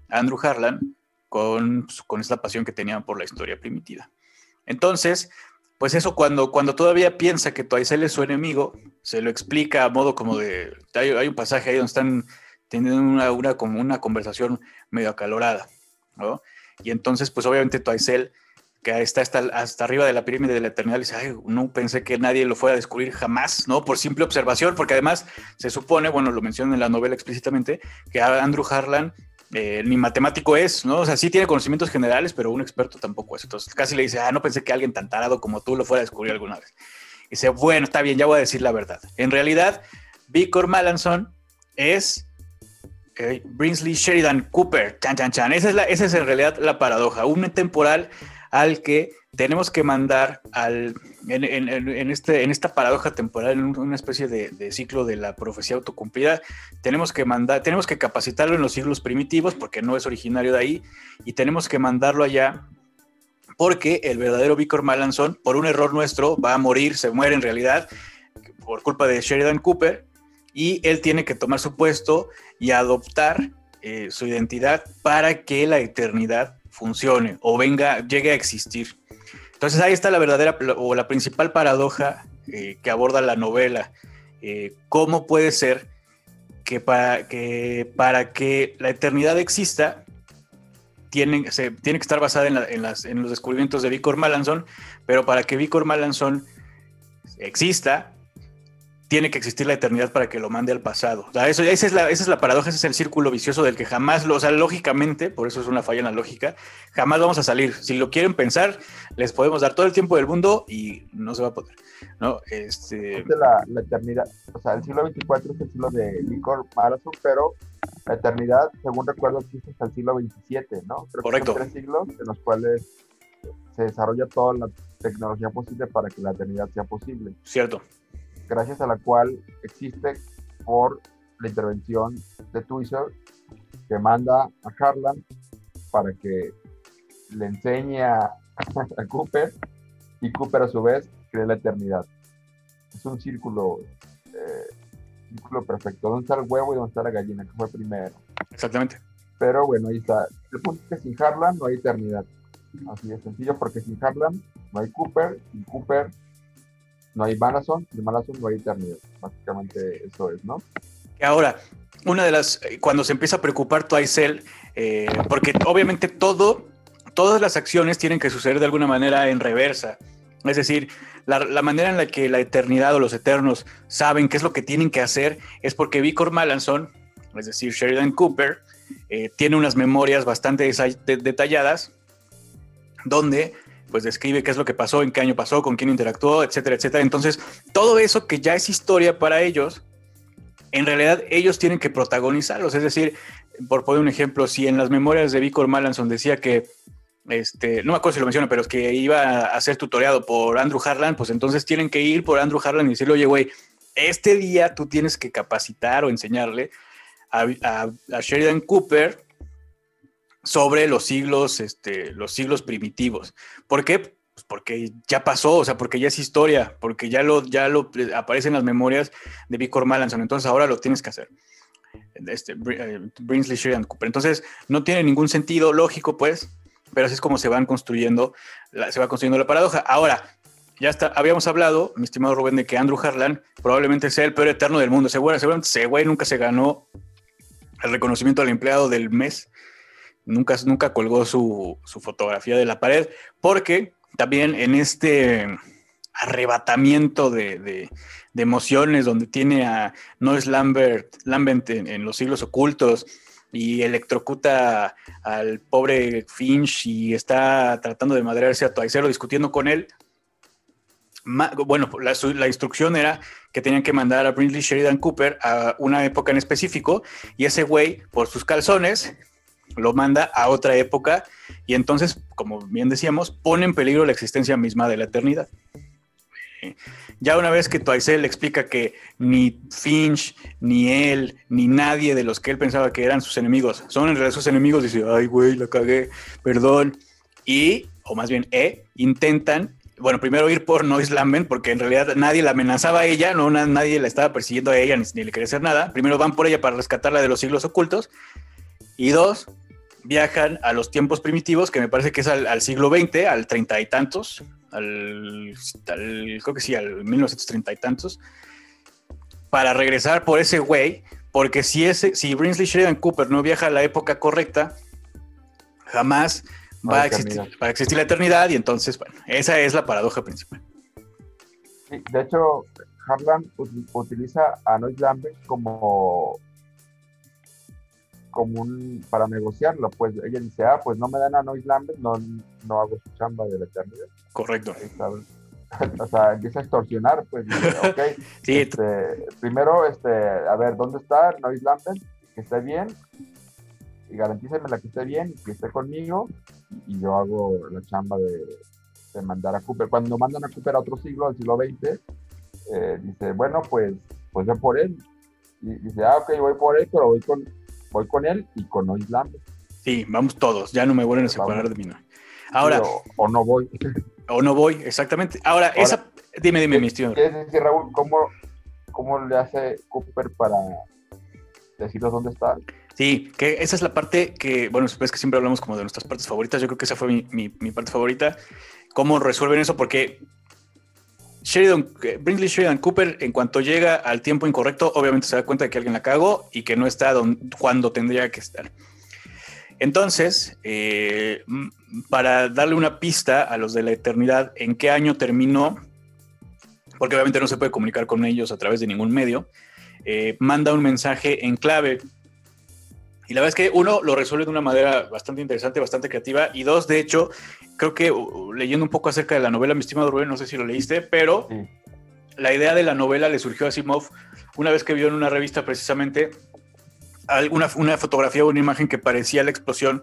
Andrew Harlan con, con esta pasión que tenían por la historia primitiva. Entonces, pues eso cuando, cuando todavía piensa que Toaisel es su enemigo, se lo explica a modo como de, hay, un pasaje ahí donde están tienen una, una, como una conversación medio acalorada, ¿no? Y entonces, pues obviamente Toaisel, que está hasta, hasta arriba de la pirámide de la eternidad, dice, ay, no pensé que nadie lo fuera a descubrir jamás, ¿no? Por simple observación, porque además se supone, bueno, lo menciona en la novela explícitamente, que Andrew Harlan eh, ni matemático es, ¿no? O sea, sí tiene conocimientos generales, pero un experto tampoco es. Entonces casi le dice, ah, no pensé que alguien tan tarado como tú lo fuera a descubrir alguna vez. Y dice, bueno, está bien, ya voy a decir la verdad. En realidad, Victor Malanson es Brinsley Sheridan Cooper, chan, chan, chan. Esa es, la, esa es en realidad la paradoja, un temporal al que tenemos que mandar al, en, este, en esta paradoja temporal, en una especie de, ciclo de la profecía autocumplida, tenemos que mandar, tenemos que capacitarlo en los siglos primitivos, porque no es originario de ahí, y tenemos que mandarlo allá porque el verdadero Victor Malanson, por un error nuestro, va a morir, se muere en realidad, por culpa de Sheridan Cooper, y él tiene que tomar su puesto y adoptar eh, su identidad para que la eternidad funcione o venga, llegue a existir. Entonces ahí está la verdadera o la principal paradoja eh, que aborda la novela. Eh, ¿Cómo puede ser que para, que para que la eternidad exista, tiene, se, tiene que estar basada en, las, en los descubrimientos de Victor Malanson, pero para que Victor Malanson exista, tiene que existir la eternidad para que lo mande al pasado. eso, esa, es la, esa es la paradoja, ese es el círculo vicioso del que jamás, lo, o sea, lógicamente, por eso es una falla en la lógica, jamás vamos a salir. Si lo quieren pensar, les podemos dar todo el tiempo del mundo y no se va a poder. ¿no? Este... La, la eternidad, o sea, el siglo XXIV es el siglo de Nicor Marathon, pero la eternidad, según recuerdo, existe hasta el siglo XXVII, ¿no? Correcto. tres siglos en los cuales se desarrolla toda la tecnología posible para que la eternidad sea posible. Cierto gracias a la cual existe por la intervención de Twitter que manda a Harlan para que le enseñe a, Cooper y Cooper a su vez cree la eternidad. Es un círculo, eh, círculo perfecto. ¿Dónde está el huevo y dónde está la gallina? Que fue primero. Exactamente. Pero bueno, ahí está. El punto es que sin Harlan no hay eternidad. Así de sencillo, porque sin Harlan no hay Cooper, sin Cooper no hay Malazón, sin Malazón no hay eternidad. Básicamente eso es, ¿no? Ahora, una de las, eh, cuando se empieza a preocupar Twice eh, porque obviamente todo, todas las acciones tienen que suceder de alguna manera en reversa. Es decir, la, manera en la que la eternidad o los eternos saben qué es lo que tienen que hacer es porque Victor Malanson, es decir, Sheridan Cooper, eh, tiene unas memorias bastante detalladas donde pues describe qué es lo que pasó, en qué año pasó, con quién interactuó, etcétera, etcétera. Entonces, todo eso que ya es historia para ellos, en realidad ellos tienen que protagonizarlos. Es decir, por poner un ejemplo, si en las memorias de Victor Malanson decía que, este, no me acuerdo si lo menciona, pero es que iba a ser tutoreado por Andrew Harlan, pues entonces tienen que ir por Andrew Harlan y decirle, oye, güey, este día tú tienes que capacitar o enseñarle a Sheridan Cooper sobre los siglos, este, los siglos primitivos. ¿Por qué? Pues porque ya pasó, o sea, porque ya es historia, porque ya lo, ya lo eh, aparece en las memorias de Victor Malanson, entonces ahora lo tienes que hacer. Este, eh, Brinsley Sheridan Cooper. Entonces, no tiene ningún sentido lógico, pues, pero así es como se van construyendo, se va construyendo la paradoja. Ahora, ya está, habíamos hablado, mi estimado Rubén, de que Andrew Harlan probablemente sea el peor eterno del mundo. seguramente ese güey nunca se ganó el reconocimiento al empleado del mes nunca, nunca colgó su, fotografía de la pared, porque también en este arrebatamiento de, emociones donde tiene a Noyes Lambert, Lambert en, los siglos ocultos y electrocuta al pobre Finch y está tratando de madrearse a Toaicero discutiendo con él. bueno, la, la, instrucción era que tenían que mandar a Brinley Sheridan Cooper a una época en específico y ese güey, por sus calzones, lo manda a otra época y entonces, como bien decíamos, pone en peligro la existencia misma de la eternidad. Eh, ya una vez que Toisel explica que ni Finch, ni él, ni nadie de los que él pensaba que eran sus enemigos son en realidad sus enemigos, dice, ay, güey, la cagué, perdón. Y, o más bien, E, intentan, bueno, primero ir por Noise Lambent, porque en realidad nadie la amenazaba a ella, no, nadie la estaba persiguiendo a ella, ni, ni le quería hacer nada. Primero van por ella para rescatarla de los siglos ocultos. Y dos, viajan a los tiempos primitivos, que me parece que es al, siglo XX, al treinta y tantos, al, creo que sí, al 1930 y tantos, para regresar por ese güey, porque si, ese, si Brinsley Sheridan Cooper no viaja a la época correcta, jamás va a, existir, va a existir la eternidad y entonces, bueno, esa es la paradoja principal. de hecho, Harlan utiliza a Noise Lambert como como un, para negociarlo, pues ella dice, ah, pues no me dan a Noise Lambert, no, no hago su chamba de la eternidad. Correcto. o sea, empieza a extorsionar, pues, ok, sí. Este, primero, este, a ver, ¿dónde está Noise Lambert? Que esté bien, y garantíceme la que esté bien, que esté conmigo, y yo hago la chamba de, de mandar a Cooper. Cuando mandan a Cooper a otro siglo, al siglo XX, eh, dice, bueno, pues, pues por él. Y dice, ah, ok, voy por él, pero voy con, voy con él y con Oislando. Sí, vamos todos, ya no me vuelven a separar de mí. Ahora. o, no voy. O no voy, exactamente. Ahora, esa. Dime, dime, mi tío. Es decir, Raúl, ¿cómo, ¿cómo le hace Cooper para decirnos dónde está? Sí, que esa es la parte que, bueno, es que siempre hablamos como de nuestras partes favoritas. Yo creo que esa fue mi, mi, mi parte favorita. ¿Cómo resuelven eso? Porque Sheridan, Brinkley Sheridan Cooper, en cuanto llega al tiempo incorrecto, obviamente se da cuenta de que alguien la cagó y que no está cuando tendría que estar. Entonces, eh, para darle una pista a los de la eternidad en qué año terminó, porque obviamente no se puede comunicar con ellos a través de ningún medio, eh, manda un mensaje en clave y la verdad es que uno lo resuelve de una manera bastante interesante, bastante creativa. Y dos, de hecho, creo que leyendo un poco acerca de la novela, mi estimado Rubén, no sé si lo leíste, pero la idea de la novela le surgió a Simov una vez que vio en una revista precisamente alguna, una fotografía o una imagen que parecía la explosión,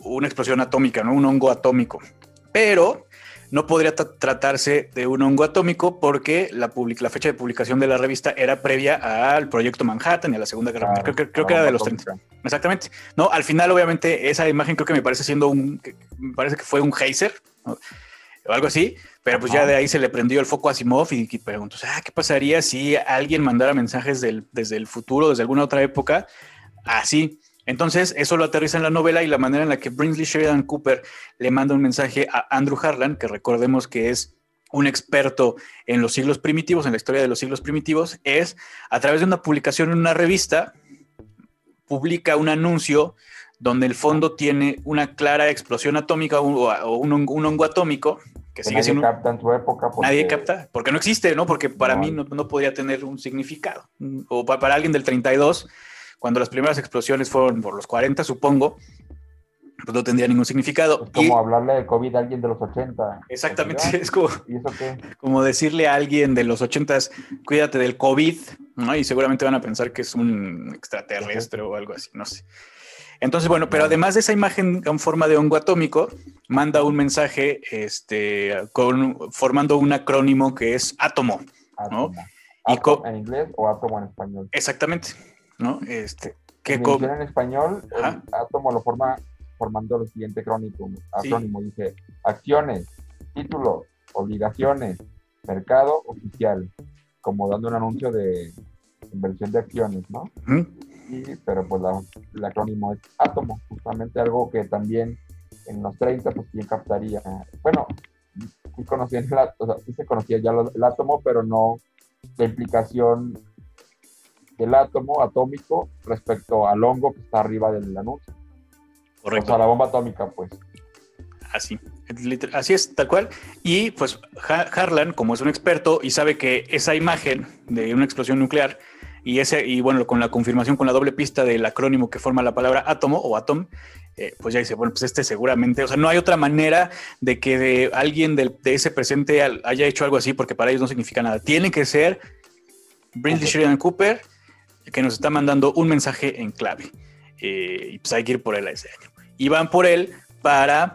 una explosión atómica, ¿no? Un hongo atómico. Pero no podría tratarse de un hongo atómico porque la, la, fecha de publicación de la revista era previa al proyecto Manhattan y a la Segunda Guerra Mundial. creo, que era de los 30. Exactamente. No, al final, obviamente, esa imagen creo que me parece siendo un, me parece que fue un geyser o algo así, pero pues ya de ahí se le prendió el foco a Simov y, y preguntó, ah, ¿qué pasaría si alguien mandara mensajes desde el futuro, desde alguna otra época, así? Entonces, eso lo aterriza en la novela y la manera en la que Brinsley Sheridan Cooper le manda un mensaje a Andrew Harlan, que recordemos que es un experto en los siglos primitivos, en la historia de los siglos primitivos, es a través de una publicación en una revista, publica un anuncio donde el fondo tiene una clara explosión atómica o, un, hongo atómico que, sigue nadie capta en su época. Nadie capta, porque no existe, ¿no? Porque para mí no, no, podría tener un significado. O para, para alguien del 32 cuando las primeras explosiones fueron por los 40, supongo, pues no tendría ningún significado. Es como hablarle de COVID a alguien de los 80. Exactamente, es como, como decirle a alguien de los 80, cuídate del COVID, ¿no? Y seguramente van a pensar que es un extraterrestre o algo así, no sé. Entonces, bueno, pero además de esa imagen en forma de hongo atómico, manda un mensaje este, con, formando un acrónimo que es átomo. ¿no? ¿En inglés o átomo en español? Exactamente. ¿No? Este, que en español, el átomo lo forma formando el siguiente crónico, acrónimo, dice acciones, títulos, obligaciones, mercado oficial, como dando un anuncio de inversión de acciones, ¿no? pero pues el acrónimo es átomo, justamente algo que también en los 30 pues quién captaría. Bueno, sí, conocían o sea, sí se conocía ya el átomo, pero no la implicación el átomo atómico respecto al hongo que está arriba del anuncio. Correcto. O sea, la bomba atómica, pues. Así, así es, tal cual. Y pues Harlan, como es un experto y sabe que esa imagen de una explosión nuclear y ese y bueno, con la confirmación con la doble pista del acrónimo que forma la palabra átomo o atom, eh, pues ya dice, bueno, pues este seguramente, o sea, no hay otra manera de que de alguien de, ese presente haya hecho algo así porque para ellos no significa nada. Tiene que ser Brindley Sheridan Cooper que nos está mandando un mensaje en clave. Eh, y pues hay que ir por él a ese año. Y van por él para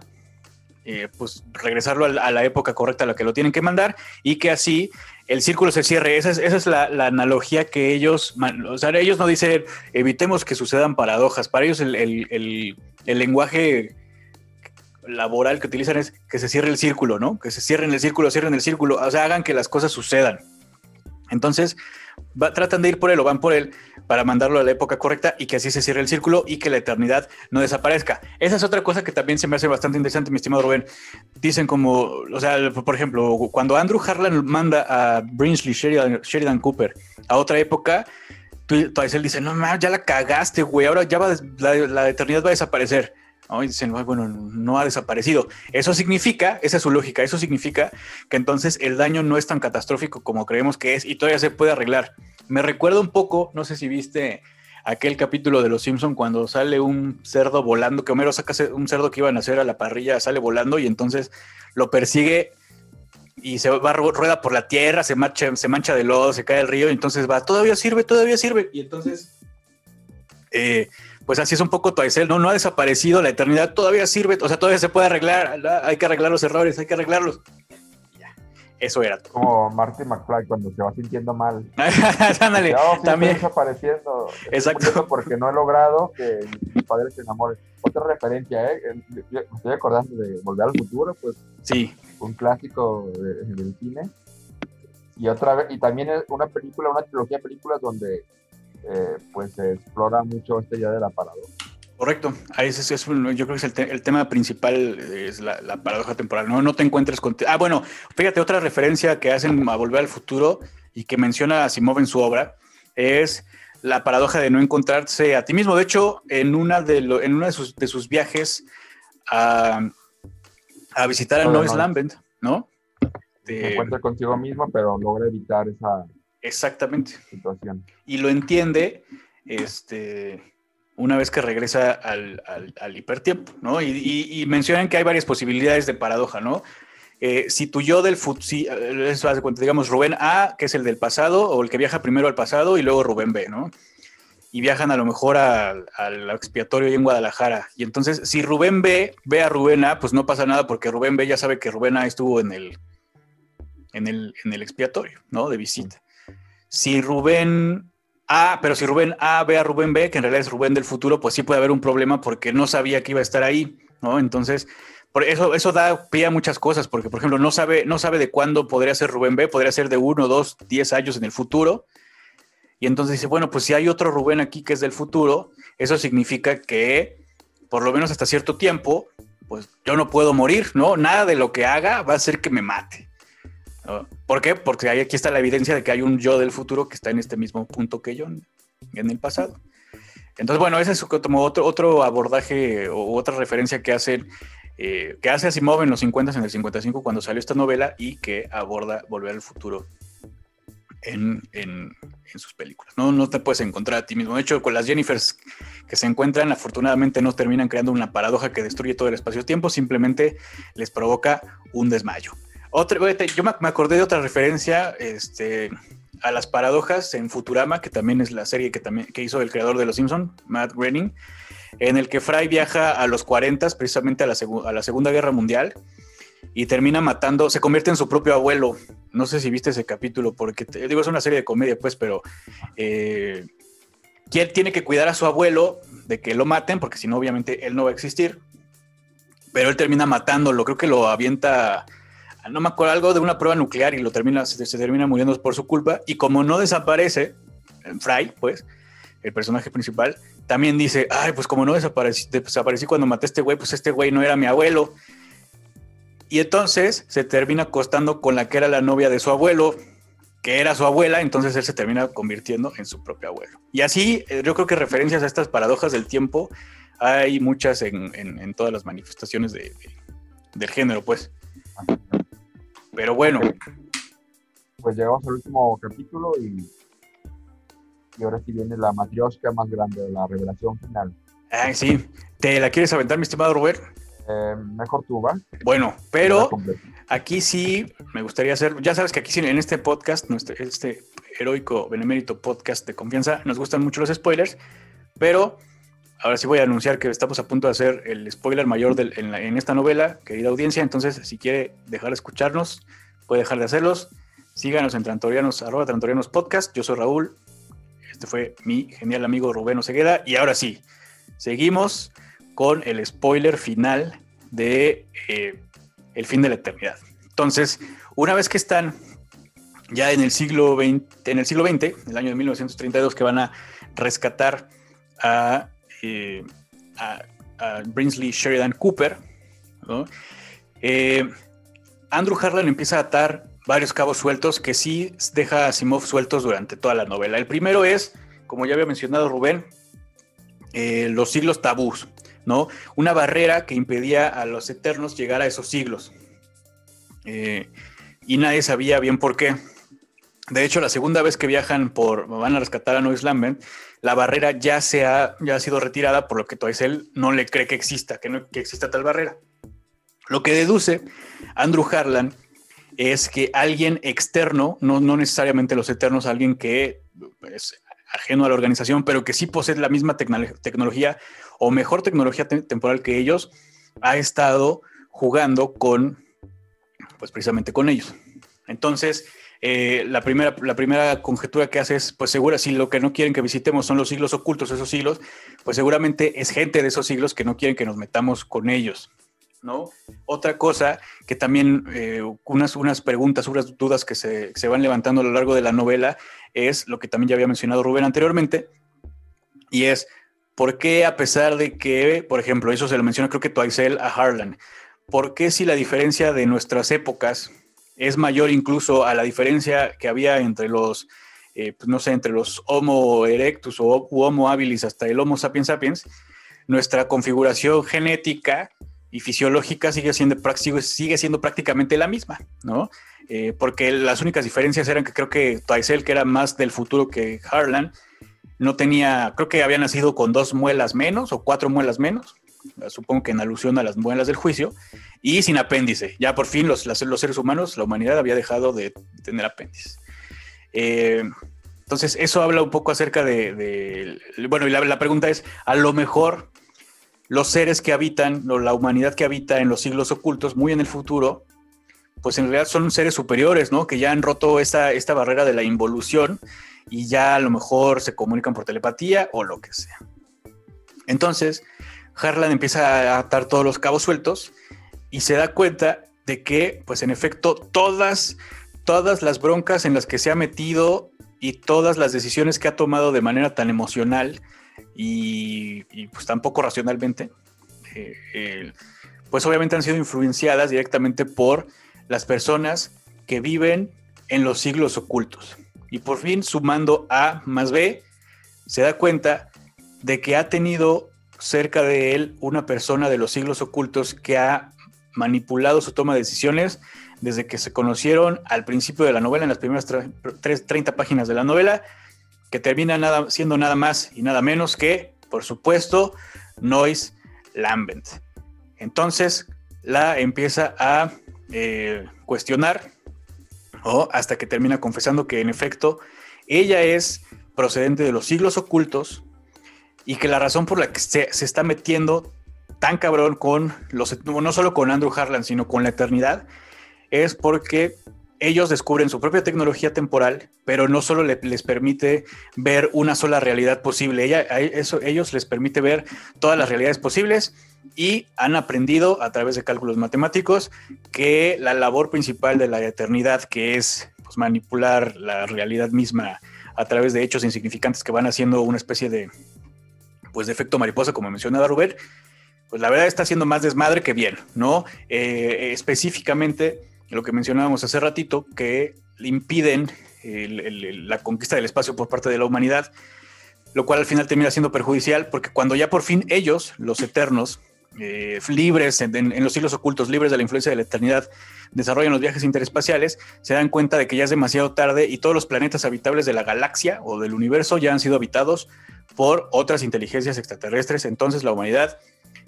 eh, pues regresarlo a la, época correcta a la que lo tienen que mandar y que así el círculo se cierre. Esa es, la, analogía que ellos, o sea, ellos no dicen evitemos que sucedan paradojas. Para ellos el, lenguaje laboral que utilizan es que se cierre el círculo, ¿no? Que se cierren el círculo, cierren el círculo, o sea, hagan que las cosas sucedan. Entonces, tratan de ir por él o van por él para mandarlo a la época correcta y que así se cierre el círculo y que la eternidad no desaparezca. Esa es otra cosa que también se me hace bastante interesante, mi estimado Rubén. Dicen como, o sea, por ejemplo, cuando Andrew Harlan manda a Brinsley Sheridan, Cooper a otra época, tú, él dice, no, ya la cagaste, güey, ahora ya va, la eternidad va a desaparecer. ¿No? Y dicen, bueno, no ha desaparecido. Eso significa, esa es su lógica, eso significa que entonces el daño no es tan catastrófico como creemos que es y todavía se puede arreglar. Me recuerda un poco, no sé si viste aquel capítulo de Los Simpson cuando sale un cerdo volando, que Homero saca un cerdo que iban a hacer a la parrilla, sale volando y entonces lo persigue y se va rueda por la tierra, se marcha, se mancha de lodo, se cae el río y entonces va, todavía sirve, todavía sirve y entonces eh, pues así es un poco Toaicel, ¿no? No ha desaparecido, la eternidad todavía sirve, o sea, todavía se puede arreglar, hay que arreglar los errores, hay que arreglarlos. Eso era todo. Como Marty McFly cuando se va sintiendo mal. Ándale, también. desapareciendo. Exacto. Porque no he logrado que mi padre se enamore. Otra referencia, ¿eh? Me estoy acordando de Volver al Futuro, pues. Sí. Un clásico del cine. Y otra vez, y también una película, una trilogía de películas donde eh, pues se explora mucho este ya de la paradoja. Correcto, Ahí es, yo creo que es el, tema principal, es la, paradoja temporal, ¿no? No te encuentres con... Ah, bueno, fíjate, otra referencia que hacen a Volver al Futuro y que menciona a Simov en su obra es la paradoja de no encontrarse a ti mismo. De hecho, en, una de, en uno de sus, de sus viajes a, a visitar a Noise Lambent, ¿no? Se encuentra consigo mismo, pero logra evitar esa, Exactamente. Y lo entiende este, una vez que regresa al, hipertiempo, ¿no? Y, mencionan que hay varias posibilidades de paradoja, ¿no? Eh, si tu yo del futuro, si, eso hace cuenta, digamos, Rubén A, que es el del pasado, o el que viaja primero al pasado, y luego Rubén B, ¿no? Y viajan a lo mejor al, expiatorio en Guadalajara. Y entonces, si Rubén B ve a Rubén A, pues no pasa nada porque Rubén B ya sabe que Rubén A estuvo en el, en el, en el expiatorio, ¿no? De visita si Rubén A, pero si Rubén A ve a Rubén B, que en realidad es Rubén del futuro, pues sí puede haber un problema porque no sabía que iba a estar ahí, ¿no? Entonces, por eso, eso da pie a muchas cosas, porque, por ejemplo, no sabe, no sabe de cuándo podría ser Rubén B, podría ser de uno, dos, diez años en el futuro. Y entonces dice, bueno, pues si hay otro Rubén aquí que es del futuro, eso significa que, por lo menos hasta cierto tiempo, pues yo no puedo morir, ¿no? Nada de lo que haga va a hacer que me mate. ¿Por qué? Porque aquí está la evidencia de que hay un yo del futuro que está en este mismo punto que yo en el pasado. Entonces, bueno, ese es otro, otro abordaje o otra referencia que hacen, eh, que hace Asimov en los 50, en el 55, cuando salió esta novela y que aborda Volver al Futuro en, sus películas. No, no te puedes encontrar a ti mismo. De hecho, con las Jennifers que se encuentran, afortunadamente no terminan creando una paradoja que destruye todo el espacio-tiempo, simplemente les provoca un desmayo. Yo me, acordé de otra referencia este, a las paradojas en Futurama, que también es la serie que, hizo el creador de Los Simpson, Matt Groening, en el que Fry viaja a los 40, precisamente a la, Segunda Guerra Mundial, y termina matando, se convierte en su propio abuelo. No sé si viste ese capítulo, porque digo, es una serie de comedia, pues, pero eh, tiene que cuidar a su abuelo de que lo maten, porque si no, obviamente él no va a existir. Pero él termina matándolo, creo que lo avienta no me acuerdo, algo de una prueba nuclear y lo termina, se, termina muriendo por su culpa. Y como no desaparece, Fry, pues, el personaje principal, también dice, ay, pues como no desaparecí, cuando maté a este güey, pues este güey no era mi abuelo. Y entonces se termina acostando con la que era la novia de su abuelo, que era su abuela, entonces él se termina convirtiendo en su propio abuelo. Y así, eh, yo creo que referencias a estas paradojas del tiempo hay muchas en, todas las manifestaciones del género, pues. Pero bueno. Pues llegamos al último capítulo y, y ahora sí viene la matrioshka más grande, la revelación final. Ay, sí. ¿Te la quieres aventar, mi estimado Robert? Eh, mejor tú, ¿va? Bueno, pero aquí sí me gustaría hacer, ya sabes que aquí sí en este podcast, este heroico benemérito podcast de confianza, nos gustan mucho los spoilers, pero ahora sí voy a anunciar que estamos a punto de hacer el spoiler mayor en, esta novela, querida audiencia. Entonces, si quiere dejar de escucharnos, puede dejar de hacerlos. Síganos en Trantorianos, arroba Trantorianos Podcast. Yo soy Raúl. Este fue mi genial amigo Rubén Osegueda. Y ahora sí, seguimos con el spoiler final de eh, El fin de la eternidad. Entonces, una vez que están ya en el siglo XX, en el siglo XX, el año de 1932, que van a rescatar a, eh, Brinsley Sheridan Cooper, eh, Andrew Harlan empieza a atar varios cabos sueltos que sí deja a Asimov sueltos durante toda la novela. El primero es, como ya había mencionado Rubén, eh, los siglos tabús, ¿no? Una barrera que impedía a los eternos llegar a esos siglos. y nadie sabía bien por qué. De hecho, la segunda vez que viajan por, van a rescatar a Nois Lambert, la barrera ya, se ha, ya ha sido retirada, por lo que él no le cree que exista, que, no, que exista tal barrera. Lo que deduce Andrew Harlan es que alguien externo, no, no necesariamente los eternos, alguien que es ajeno a la organización, pero que sí posee la misma tecnología o mejor tecnología temporal que ellos, ha estado jugando con, pues precisamente con ellos. Entonces, eh, la, primera, la primera conjetura que hace es, pues segura, si lo que no quieren que visitemos son los siglos ocultos, esos siglos, pues seguramente es gente de esos siglos que no quieren que nos metamos con ellos. ¿No? Otra cosa que también, eh, unas, unas preguntas, unas dudas que se, se, van levantando a lo largo de la novela es lo que también ya había mencionado Rubén anteriormente, y es, ¿por qué a pesar de que, por ejemplo, eso se lo menciona creo que Toisel a Harlan, ¿por qué si la diferencia de nuestras épocas es mayor incluso a la diferencia que había entre los, eh, pues no sé, entre los Homo erectus o Homo habilis hasta el Homo sapiens sapiens, nuestra configuración genética y fisiológica sigue siendo, sigue siendo prácticamente la misma, ¿no? Eh, porque las únicas diferencias eran que creo que Taisel, que era más del futuro que Harlan, no tenía, creo que había nacido con dos muelas menos o cuatro muelas menos, supongo que en alusión a las muelas del juicio, y sin apéndice. Ya por fin los, los seres humanos, la humanidad había dejado de tener apéndice. Eh, entonces, eso habla un poco acerca de, bueno, y la, pregunta es, a lo mejor los seres que habitan, o la humanidad que habita en los siglos ocultos, muy en el futuro, pues en realidad son seres superiores, ¿no? Que ya han roto esta, esta barrera de la involución y ya a lo mejor se comunican por telepatía o lo que sea. Entonces, Harlan empieza a atar todos los cabos sueltos y se da cuenta de que, pues en efecto, todas, todas las broncas en las que se ha metido y todas las decisiones que ha tomado de manera tan emocional y, pues tampoco racionalmente, eh, pues obviamente han sido influenciadas directamente por las personas que viven en los siglos ocultos. Y por fin, sumando A más B, se da cuenta de que ha tenido cerca de él una persona de los siglos ocultos que ha manipulado su toma de decisiones desde que se conocieron al principio de la novela, en las primeras 30 páginas de la novela, que termina nada, siendo nada más y nada menos que, por supuesto, Noise Lambent. Entonces la empieza a eh, cuestionar o hasta que termina confesando que en efecto ella es procedente de los siglos ocultos y que la razón por la que se, está metiendo tan cabrón con los, no solo con Andrew Harlan, sino con la eternidad, es porque ellos descubren su propia tecnología temporal, pero no solo les permite ver una sola realidad posible, Ella, eso, ellos les permite ver todas las realidades posibles y han aprendido a través de cálculos matemáticos que la labor principal de la eternidad, que es pues, manipular la realidad misma a través de hechos insignificantes que van haciendo una especie de, pues de efecto mariposa, como mencionaba Rubén, pues la verdad está haciendo más desmadre que bien, ¿no? Eh, específicamente lo que mencionábamos hace ratito, que impiden la conquista del espacio por parte de la humanidad, lo cual al final termina siendo perjudicial, porque cuando ya por fin ellos, los eternos, eh, libres en, los siglos ocultos, libres de la influencia de la eternidad, desarrollan los viajes interespaciales, se dan cuenta de que ya es demasiado tarde y todos los planetas habitables de la galaxia o del universo ya han sido habitados por otras inteligencias extraterrestres. Entonces la humanidad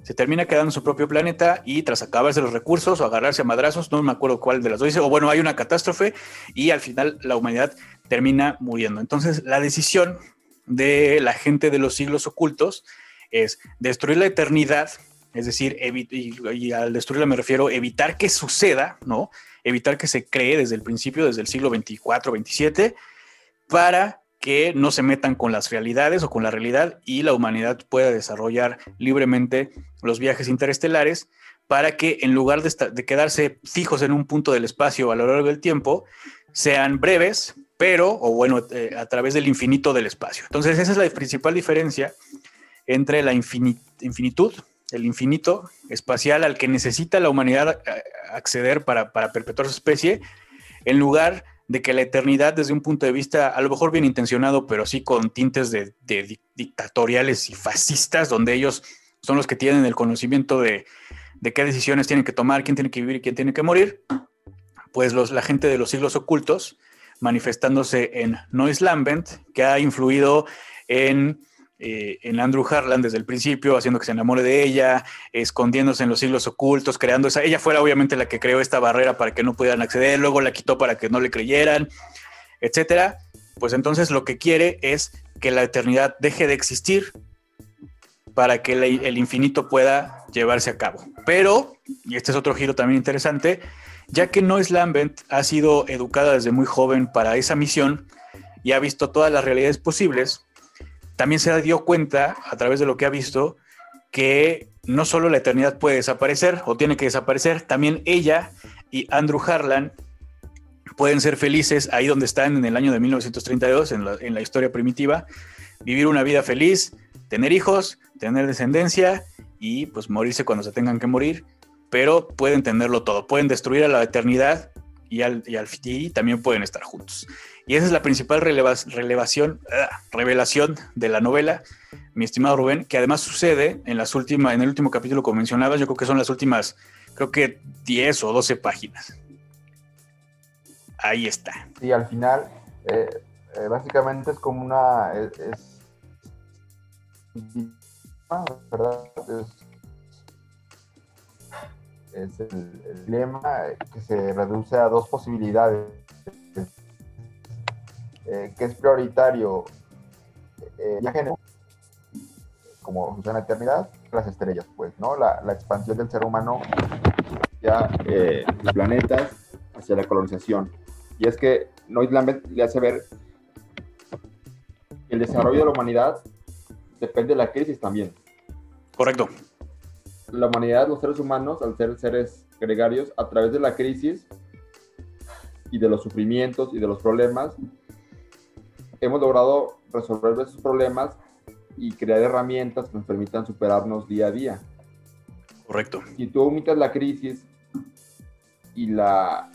se termina quedando en su propio planeta y tras acabarse los recursos o agarrarse a madrazos, no me acuerdo cuál de las dos dice, o bueno, hay una catástrofe y al final la humanidad termina muriendo. Entonces la decisión de la gente de los siglos ocultos es destruir la eternidad, es decir, y, al destruirla me refiero a evitar que suceda, ¿no? Evitar que se cree desde el principio, desde el siglo 24, 27, para que no se metan con las realidades o con la realidad y la humanidad pueda desarrollar libremente los viajes interestelares para que en lugar de, quedarse fijos en un punto del espacio a lo largo del tiempo, sean breves, pero, o bueno, eh, a través del infinito del espacio. Entonces, esa es la principal diferencia entre la infinitud, el infinito espacial al que necesita la humanidad eh, acceder para, perpetuar su especie, en lugar de que la eternidad desde un punto de vista a lo mejor bien intencionado, pero sí con tintes de, dictatoriales y fascistas, donde ellos son los que tienen el conocimiento de, de qué decisiones tienen que tomar, quién tiene que vivir y quién tiene que morir, pues los, la gente de los siglos ocultos manifestándose en Noise Lambent, que ha influido en, eh, en Andrew Harlan desde el principio, haciendo que se enamore de ella, escondiéndose en los siglos ocultos, creando esa... Ella fue obviamente la que creó esta barrera para que no pudieran acceder, luego la quitó para que no le creyeran, etcétera. Pues entonces lo que quiere es que la eternidad deje de existir para que el infinito pueda llevarse a cabo. Pero, y este es otro giro también interesante, ya que Noise Lambent ha sido educada desde muy joven para esa misión y ha visto todas las realidades posibles, también se dio cuenta, a través de lo que ha visto, que no solo la eternidad puede desaparecer o tiene que desaparecer, también ella y Andrew Harlan pueden ser felices ahí donde están en el año de 1932, en la, historia primitiva, vivir una vida feliz, tener hijos, tener descendencia y pues morirse cuando se tengan que morir, pero pueden tenerlo todo, pueden destruir a la eternidad y, al, y, al, también pueden estar juntos. Y esa es la principal relevación, ah, revelación de la novela, mi estimado Rubén, que además sucede en las últimas, en el último capítulo que mencionabas, yo creo que son las últimas, creo que 10 o 12 páginas. Ahí está. Y al final, eh, eh, básicamente es como una, es ¿verdad? Es, el, dilema que se reduce a dos posibilidades. Eh, que es prioritario eh, viaje como funciona la eternidad, las estrellas, pues, ¿no? La, expansión del ser humano ya eh, los planetas hacia la colonización. Y es que Lambert le hace ver el desarrollo de la humanidad depende de la crisis también. Correcto. La humanidad, los seres humanos, al ser seres gregarios, a través de la crisis y de los sufrimientos y de los problemas, hemos logrado resolver esos problemas y crear herramientas que nos permitan superarnos día a día. Correcto. Si tú omites la crisis y la,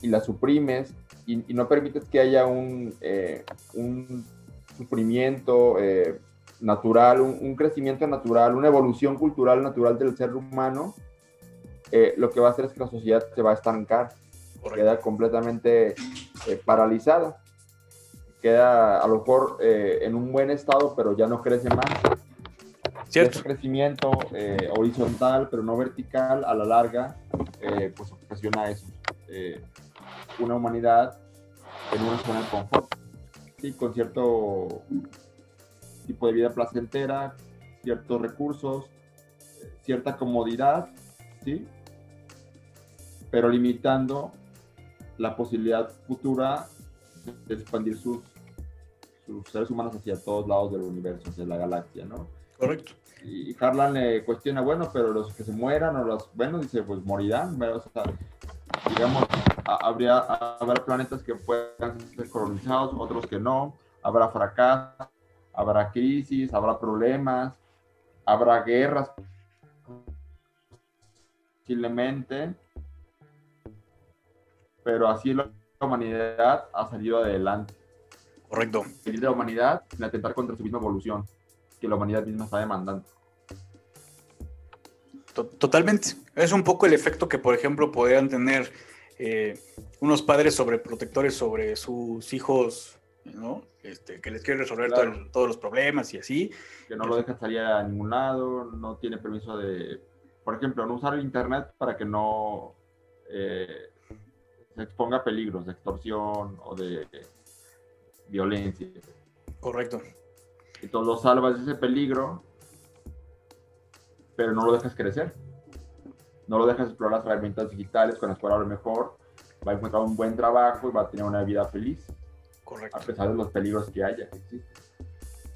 y la suprimes y, no permites que haya un, eh, un sufrimiento eh, natural, un, crecimiento natural, una evolución cultural natural del ser humano, eh, lo que va a hacer es que la sociedad se va a estancar, queda completamente eh, paralizada, queda a lo mejor en un buen estado, pero ya no crece más. Cierto. Ese crecimiento horizontal, pero no vertical, a la larga, pues ocasiona eso. una humanidad en una zona de confort con cierto tipo de vida placentera, ciertos recursos, cierta comodidad, ¿sí? Pero limitando la posibilidad futura de expandir sus, sus seres humanos hacia todos lados del universo, hacia la galaxia, ¿no? Correcto. Y Harlan le cuestiona, bueno, pero los que se mueran o los, bueno, dice, pues morirán, digamos, habría, habrá planetas que puedan ser colonizados, otros que no, habrá fracasos, habrá crisis, habrá problemas, habrá guerras, posiblemente, pero así la humanidad ha salido adelante. Correcto. la humanidad sin atentar contra su misma evolución, que la humanidad misma está demandando. Totalmente. Es un poco el efecto que, por ejemplo, podrían tener eh, unos padres sobreprotectores sobre sus hijos, ¿no? Este, que les quieren resolver todos los problemas y así. Que no lo dejan salir a ningún lado, no tiene permiso de, por ejemplo, no usar el Internet para que no eh, se exponga a peligros de extorsión o de violencia. Correcto. Entonces lo salvas de ese peligro, pero no lo dejas crecer. No lo dejas explorar las herramientas digitales con las cuales a lo mejor va a encontrar un buen trabajo y va a tener una vida feliz. Correcto. A pesar de los peligros que haya.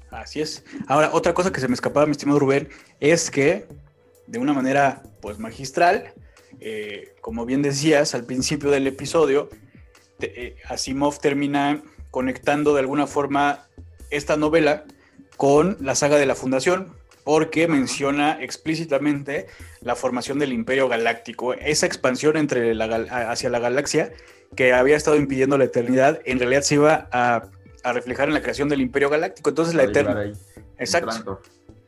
Así es. Ahora, otra cosa que se me escapaba, mi estimado Rubén, es que de una manera pues magistral, eh, como bien decías al principio del episodio, eh, Asimov termina conectando de alguna forma esta novela con la saga de la Fundación, porque menciona explícitamente la formación del Imperio Galáctico, esa expansión entre la, hacia la galaxia que había estado impidiendo la eternidad, en realidad se iba a, reflejar en la creación del Imperio Galáctico. Entonces la eternidad... Exacto.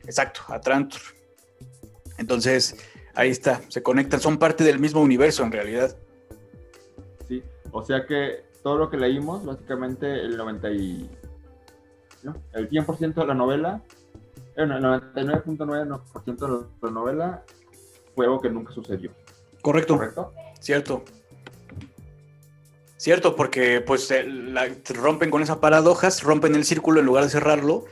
Exacto, a Trantor. Entonces, ahí está, se conectan, son parte del mismo universo en realidad. Sí, o sea que todo lo que leímos, básicamente el 90 y... ¿no? El 100% de la novela, el 99.9% de la novela fue algo que nunca sucedió. Correcto. Correcto. Cierto. Cierto, porque pues rompen con esas paradojas, rompen el círculo en lugar de cerrarlo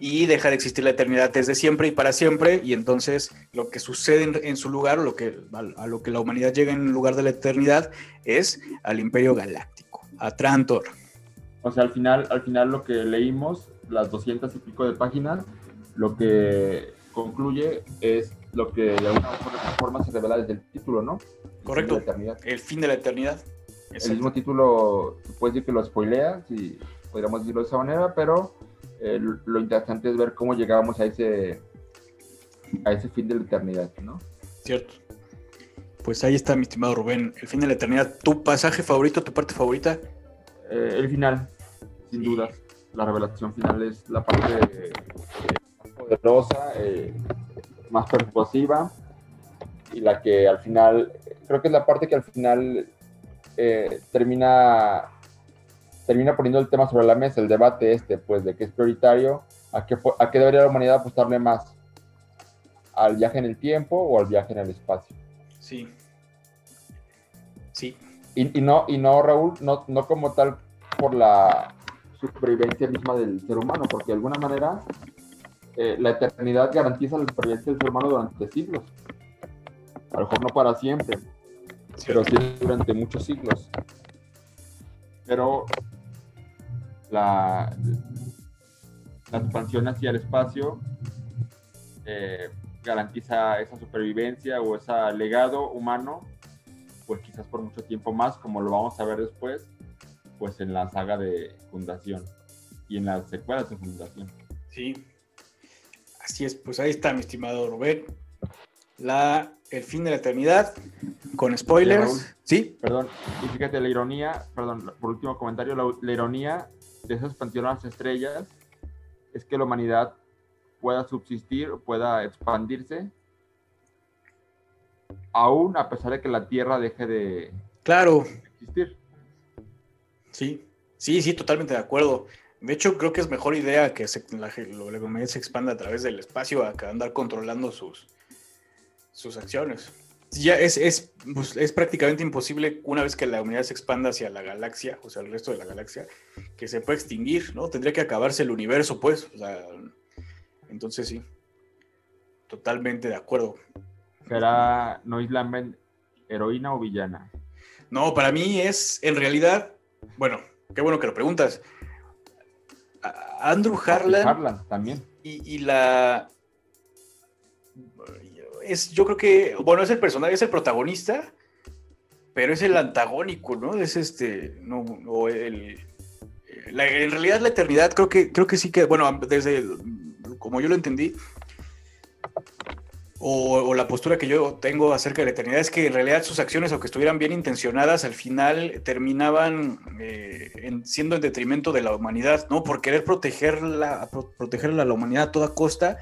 y deja de existir la eternidad desde siempre y para siempre, y entonces lo que sucede en, su lugar, lo que, a, lo que la humanidad llega en lugar de la eternidad, es al Imperio Galáctico, a Trantor. O sea, al final, al final lo que leímos, las doscientas y pico de páginas, lo que concluye es lo que de alguna forma se revela desde el título, ¿no? Correcto. El fin de la eternidad. El mismo título, puedes decir que lo spoilea, si podríamos decirlo de esa manera, pero eh, lo interesante es ver cómo llegamos a ese, a ese fin de la eternidad, ¿no? Cierto. Pues ahí está, mi estimado Rubén, el fin de la eternidad. ¿Tu pasaje favorito, tu parte favorita? Eh, el final, sin duda. La revelación final es la parte más poderosa, eh, más persuasiva y la que al final, creo que es la parte que al final termina termina poniendo el tema sobre la mesa, el debate este, pues, de qué es prioritario, a qué, a qué debería la humanidad apostarle más, al viaje en el tiempo o al viaje en el espacio. Sí. Sí. Y, no, y no, Raúl, no, no como tal por la supervivencia misma del ser humano, porque de alguna manera eh, la eternidad garantiza la supervivencia del ser humano durante siglos. A lo mejor no para siempre, pero sí durante muchos siglos. Pero la, la expansión hacia el espacio eh, garantiza esa supervivencia o ese legado humano, pues quizás por mucho tiempo más, como lo vamos a ver después, pues en la saga de Fundación y en las secuelas de Fundación. Sí, así es, pues ahí está mi estimado Rubén. La, el fin de la eternidad, con spoilers. Sí. Perdón, y fíjate la ironía, perdón, por último comentario, la ironía de esa expansión a las estrellas es que la humanidad pueda subsistir, pueda expandirse, aún a pesar de que la Tierra deje de claro. existir. Sí, sí, sí, totalmente de acuerdo. De hecho, creo que es mejor idea que la, la, humanidad se expanda a través del espacio a andar controlando sus, sus acciones ya es, es, pues, es, prácticamente imposible una vez que la humanidad se expanda hacia la galaxia, o sea, el resto de la galaxia, que se pueda extinguir, ¿no? Tendría que acabarse el universo, pues. O sea, entonces sí, totalmente de acuerdo. ¿Será Noisland heroína o villana? No, para mí es, en realidad, bueno, qué bueno que lo preguntas. Andrew Harlan. Harlan también. Y, y la es, yo creo que, bueno, es el personaje, es el protagonista, pero es el antagónico, ¿no? Es este, no, o el, en realidad la eternidad creo que, creo que sí que, bueno, desde, como yo lo entendí, o, la postura que yo tengo acerca de la eternidad es que en realidad sus acciones, aunque estuvieran bien intencionadas, al final terminaban eh, siendo en detrimento de la humanidad, ¿no? Por querer protegerla, protegerla a la humanidad a toda costa,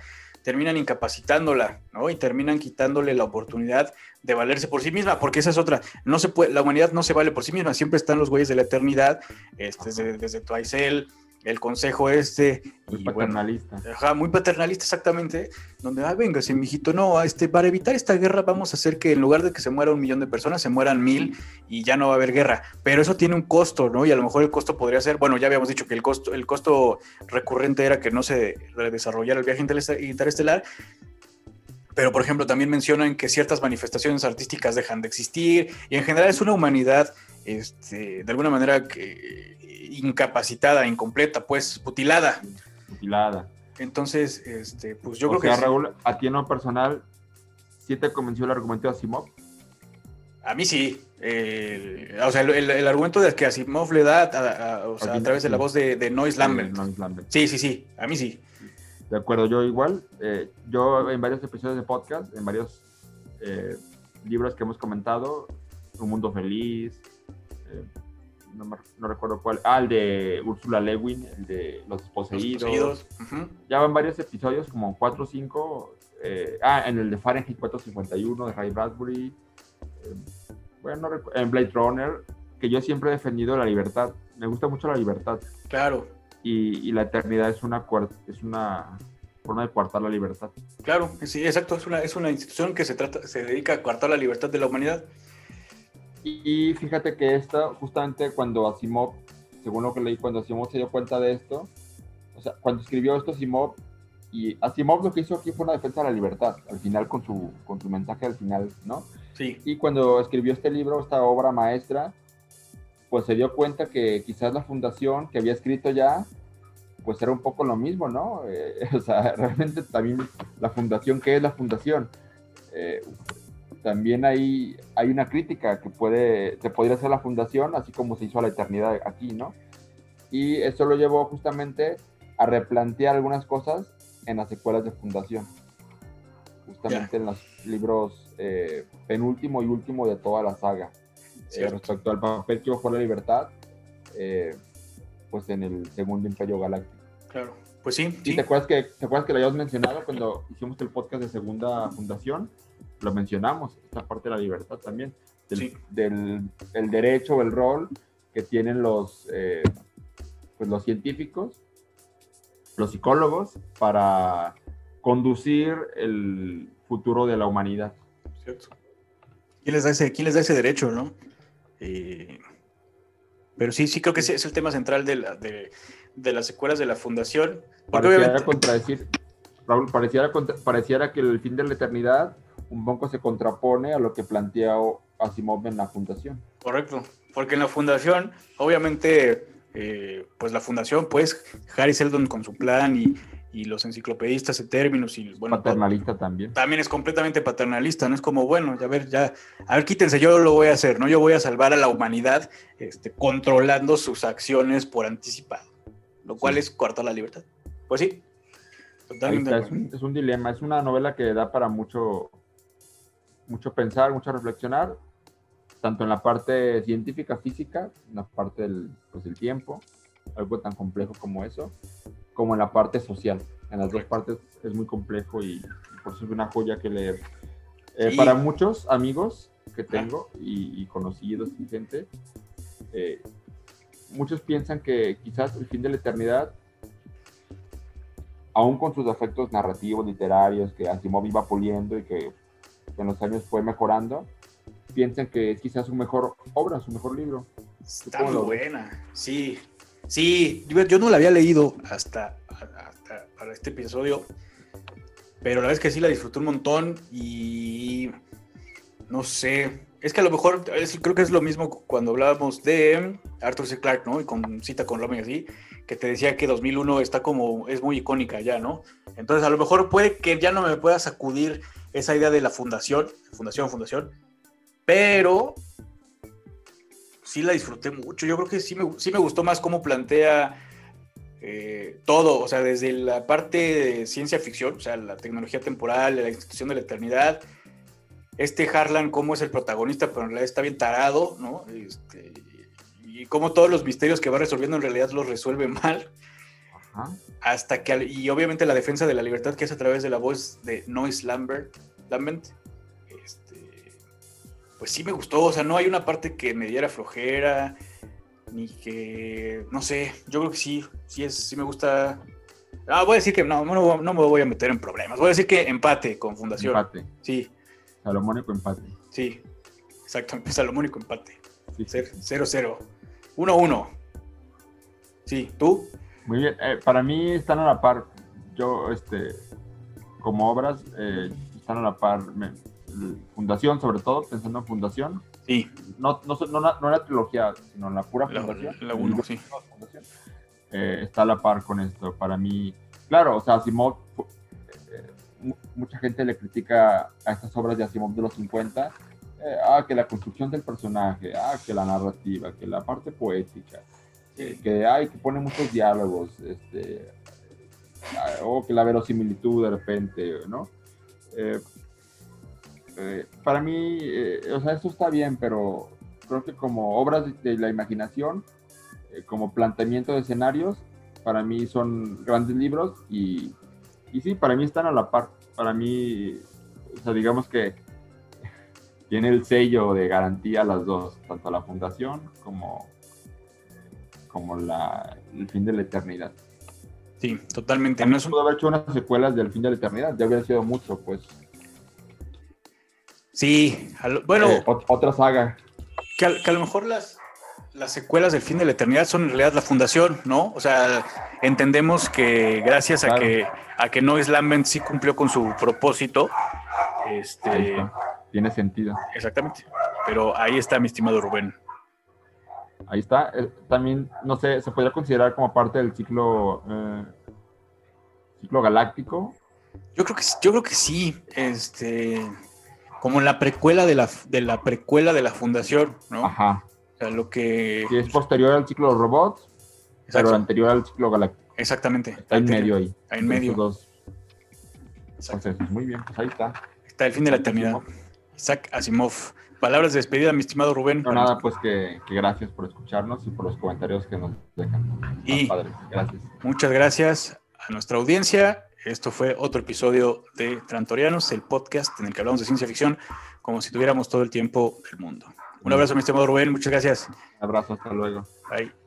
terminan incapacitándola, ¿no? Y terminan quitándole la oportunidad de valerse por sí misma, porque esa es otra. No se puede, la humanidad no se vale por sí misma, siempre están los güeyes de la eternidad, este, desde, desde Twice el consejo este. Muy y bueno, paternalista. Ajá, muy paternalista exactamente, donde, ah, venga, mi mijito, no, este, para evitar esta guerra vamos a hacer que en lugar de que se muera un millón de personas, se mueran mil y ya no va a haber guerra. Pero eso tiene un costo, ¿no? Y a lo mejor el costo podría ser, bueno, ya habíamos dicho que el costo, el costo recurrente era que no se desarrollara el viaje interest- interestelar. Pero, por ejemplo, también mencionan que ciertas manifestaciones artísticas dejan de existir y en general es una humanidad, este, de alguna manera, que, incapacitada, incompleta, pues, mutilada. Mutilada. Entonces, este, pues yo o creo sea, que. Raúl, a ti en lo personal, ¿sí te convenció el argumento de Asimov? a mí sí. Eh, o sea, el, el- el argumento de que Asimov le da a, a- o sea, a través de la voz de, de Noyce Lambert. Lambert. Sí, sí, sí. A mí sí. De acuerdo, yo igual. eh, yo en varios episodios de podcast, en varios eh, libros que hemos comentado, Un Mundo Feliz, eh, no, me- no recuerdo cuál, ah, el de Úrsula Lewin, el de Los poseídos. Ya van varios episodios, como 4 o 5. ah, en el de Fahrenheit 451 de Ray Bradbury. eh, bueno, en Blade Runner, que yo siempre he defendido la libertad. Me gusta mucho la libertad. Claro, Y, y la eternidad es una, es una forma de coartar la libertad. claro. Sí, exacto. Es una, es una institución que se, trata, se dedica a coartar la libertad de la humanidad. Y fíjate que esta, justamente cuando Asimov, según lo que leí, cuando Asimov se dio cuenta de esto, o sea, cuando escribió esto Asimov, y Asimov lo que hizo aquí fue una defensa de la libertad, al final con su, con su mensaje al final, ¿no? Sí, Y cuando escribió este libro, esta obra maestra, pues se dio cuenta que quizás la fundación que había escrito ya, pues era un poco lo mismo, ¿no? Eh, o sea, realmente también la fundación, ¿qué es la fundación? Eh, también hay, hay una crítica que puede, se podría hacer la fundación, así como se hizo a la eternidad aquí, ¿no? Y eso lo llevó justamente a replantear algunas cosas en las secuelas de fundación, justamente en los libros eh, penúltimo y último de toda la saga, eh, respecto al papel que jugó la libertad, eh, pues en el segundo Imperio Galáctico. claro. Pues sí, ¿Y sí. te acuerdas que te acuerdas que lo habíamos mencionado cuando hicimos el podcast de segunda fundación? Lo mencionamos, esta parte de la libertad también, del, Sí. del el derecho o el rol que tienen los, eh, pues los científicos, los psicólogos, para conducir el futuro de la humanidad. Cierto. ¿Quién les da ese, quién les da ese derecho, no? Eh, pero sí, sí creo que ese es el tema central de, la, de, de las secuelas de la fundación. Porque Pareciera obviamente, contradecir, Raúl, pareciera, pareciera que el fin de la eternidad un poco se contrapone a lo que plantea Asimov en la fundación. correcto, porque en la fundación, obviamente, eh, pues la fundación, pues Harry Seldon con su plan y, y los enciclopedistas de términos y bueno, Paternalista también. también es completamente paternalista, no es como, bueno, ya ver, ya, a ver, quítense, yo lo voy a hacer, ¿no? Yo voy a salvar a la humanidad este, controlando sus acciones por anticipado, lo cual Sí. es cortar la libertad. Pues sí, totalmente. está, de es, acuerdo. un, es un dilema, es una novela que da para mucho, mucho pensar, mucho reflexionar, tanto en la parte científica, física, en la parte del, pues, del tiempo, algo tan complejo como eso, como en la parte social. En las dos partes es muy complejo y, y por eso es una joya que leer. Eh, Sí. Para muchos amigos que tengo y, y conocidos y gente, eh, muchos piensan que quizás el fin de la eternidad aún con sus defectos narrativos, literarios, que Asimov iba puliendo y que con los años fue mejorando, piensan que es quizás su mejor obra, su mejor libro. Está ¿Cómo muy buena, sí, sí, yo, yo no la había leído hasta, hasta para este episodio, pero la verdad es que sí la disfruté un montón y no sé, es que a lo mejor es- creo que es lo mismo cuando hablábamos de Arthur C. Clarke, ¿no? Y con cita con Roma y así, que te decía que 2001 está como, es muy icónica ya, ¿no? Entonces a lo mejor puede que ya no me pueda sacudir esa idea de la fundación, fundación, fundación, pero sí la disfruté mucho. Yo creo que sí me, sí me gustó más cómo plantea eh, todo, o sea, desde la parte de ciencia ficción, o sea, la tecnología temporal, la institución de la eternidad. Este Harlan, cómo es el protagonista, pero en realidad está bien tarado, ¿no? Este, y cómo todos los misterios que va resolviendo en realidad los resuelve mal. Ajá. Hasta que, y obviamente la defensa de la libertad que es a través de la voz de Noyce Lambert, Lambert este, pues sí me gustó, o sea, no hay una parte que me diera flojera, ni que, no sé, yo creo que sí, sí, es, sí me gusta. Ah, voy a decir que no, no, no me voy a meter en problemas. Voy a decir que empate con Fundación. Empate. Sí, Salomónico empate. sí, exacto, salomónico empate. Sí, sí, sí. 0-0. 1-1. Sí, ¿tú? Muy bien. Eh, para mí están a la par. Yo, este, como obras, eh, están a la par. me- fundación, sobre todo, pensando en Fundación. Sí, No, no, no, la- no la trilogía, sino la pura la Fundación. 1, sí. Fundación. Eh, está a la par con esto. Para mí, claro, o sea, Asimov, eh, mu- mucha gente le critica a estas obras de Asimov de los 50. eh, ah, que la construcción del personaje, ah, que la narrativa, que la parte poética, que hay que pone muchos diálogos, este, o que la verosimilitud de repente, ¿no? Eh, eh, para mí, eh, o sea, esto está bien, pero creo que como obras de, de la imaginación, eh, como planteamiento de escenarios, para mí son grandes libros y, y sí, para mí están a la par. Para mí, o sea, digamos que tiene el sello de garantía las dos, tanto la fundación como, como la, el fin de la eternidad. Sí, totalmente. No es un- pudo haber hecho unas secuelas del fin de la eternidad, ya hubiera sido mucho, pues. Sí, lo- bueno, Eh, ot- otra saga. que, a, que a lo mejor las, las secuelas del fin de la eternidad son en realidad la fundación, ¿no? O sea, entendemos que gracias a que a que Nois Lambent sí cumplió con su propósito, este. Tiene sentido. exactamente. Pero ahí está mi estimado Rubén. Ahí está. Eh, también, no sé, se podría considerar como parte del ciclo, eh, ciclo galáctico. Yo creo que sí- yo creo que sí, este, como la precuela de la de la precuela de la fundación, ¿no? Ajá. O sea, lo que Que es posterior al ciclo de los robots, Exacto, pero anterior al ciclo galáctico. exactamente. Está en medio ahí. Ahí en medio. Dos procesos. Muy bien, pues ahí está. Está el fin de la eternidad. Isaac Asimov. Palabras de despedida, mi estimado Rubén. No, nada, pues que, que gracias por escucharnos y por los comentarios que nos dejan. Y- padres. Gracias. Muchas gracias a nuestra audiencia. Esto fue otro episodio de Trantorianos, el podcast en el que hablamos de ciencia ficción como si tuviéramos todo el tiempo del mundo. Un abrazo, mi estimado Rubén. Muchas gracias. Un abrazo, hasta luego. Bye.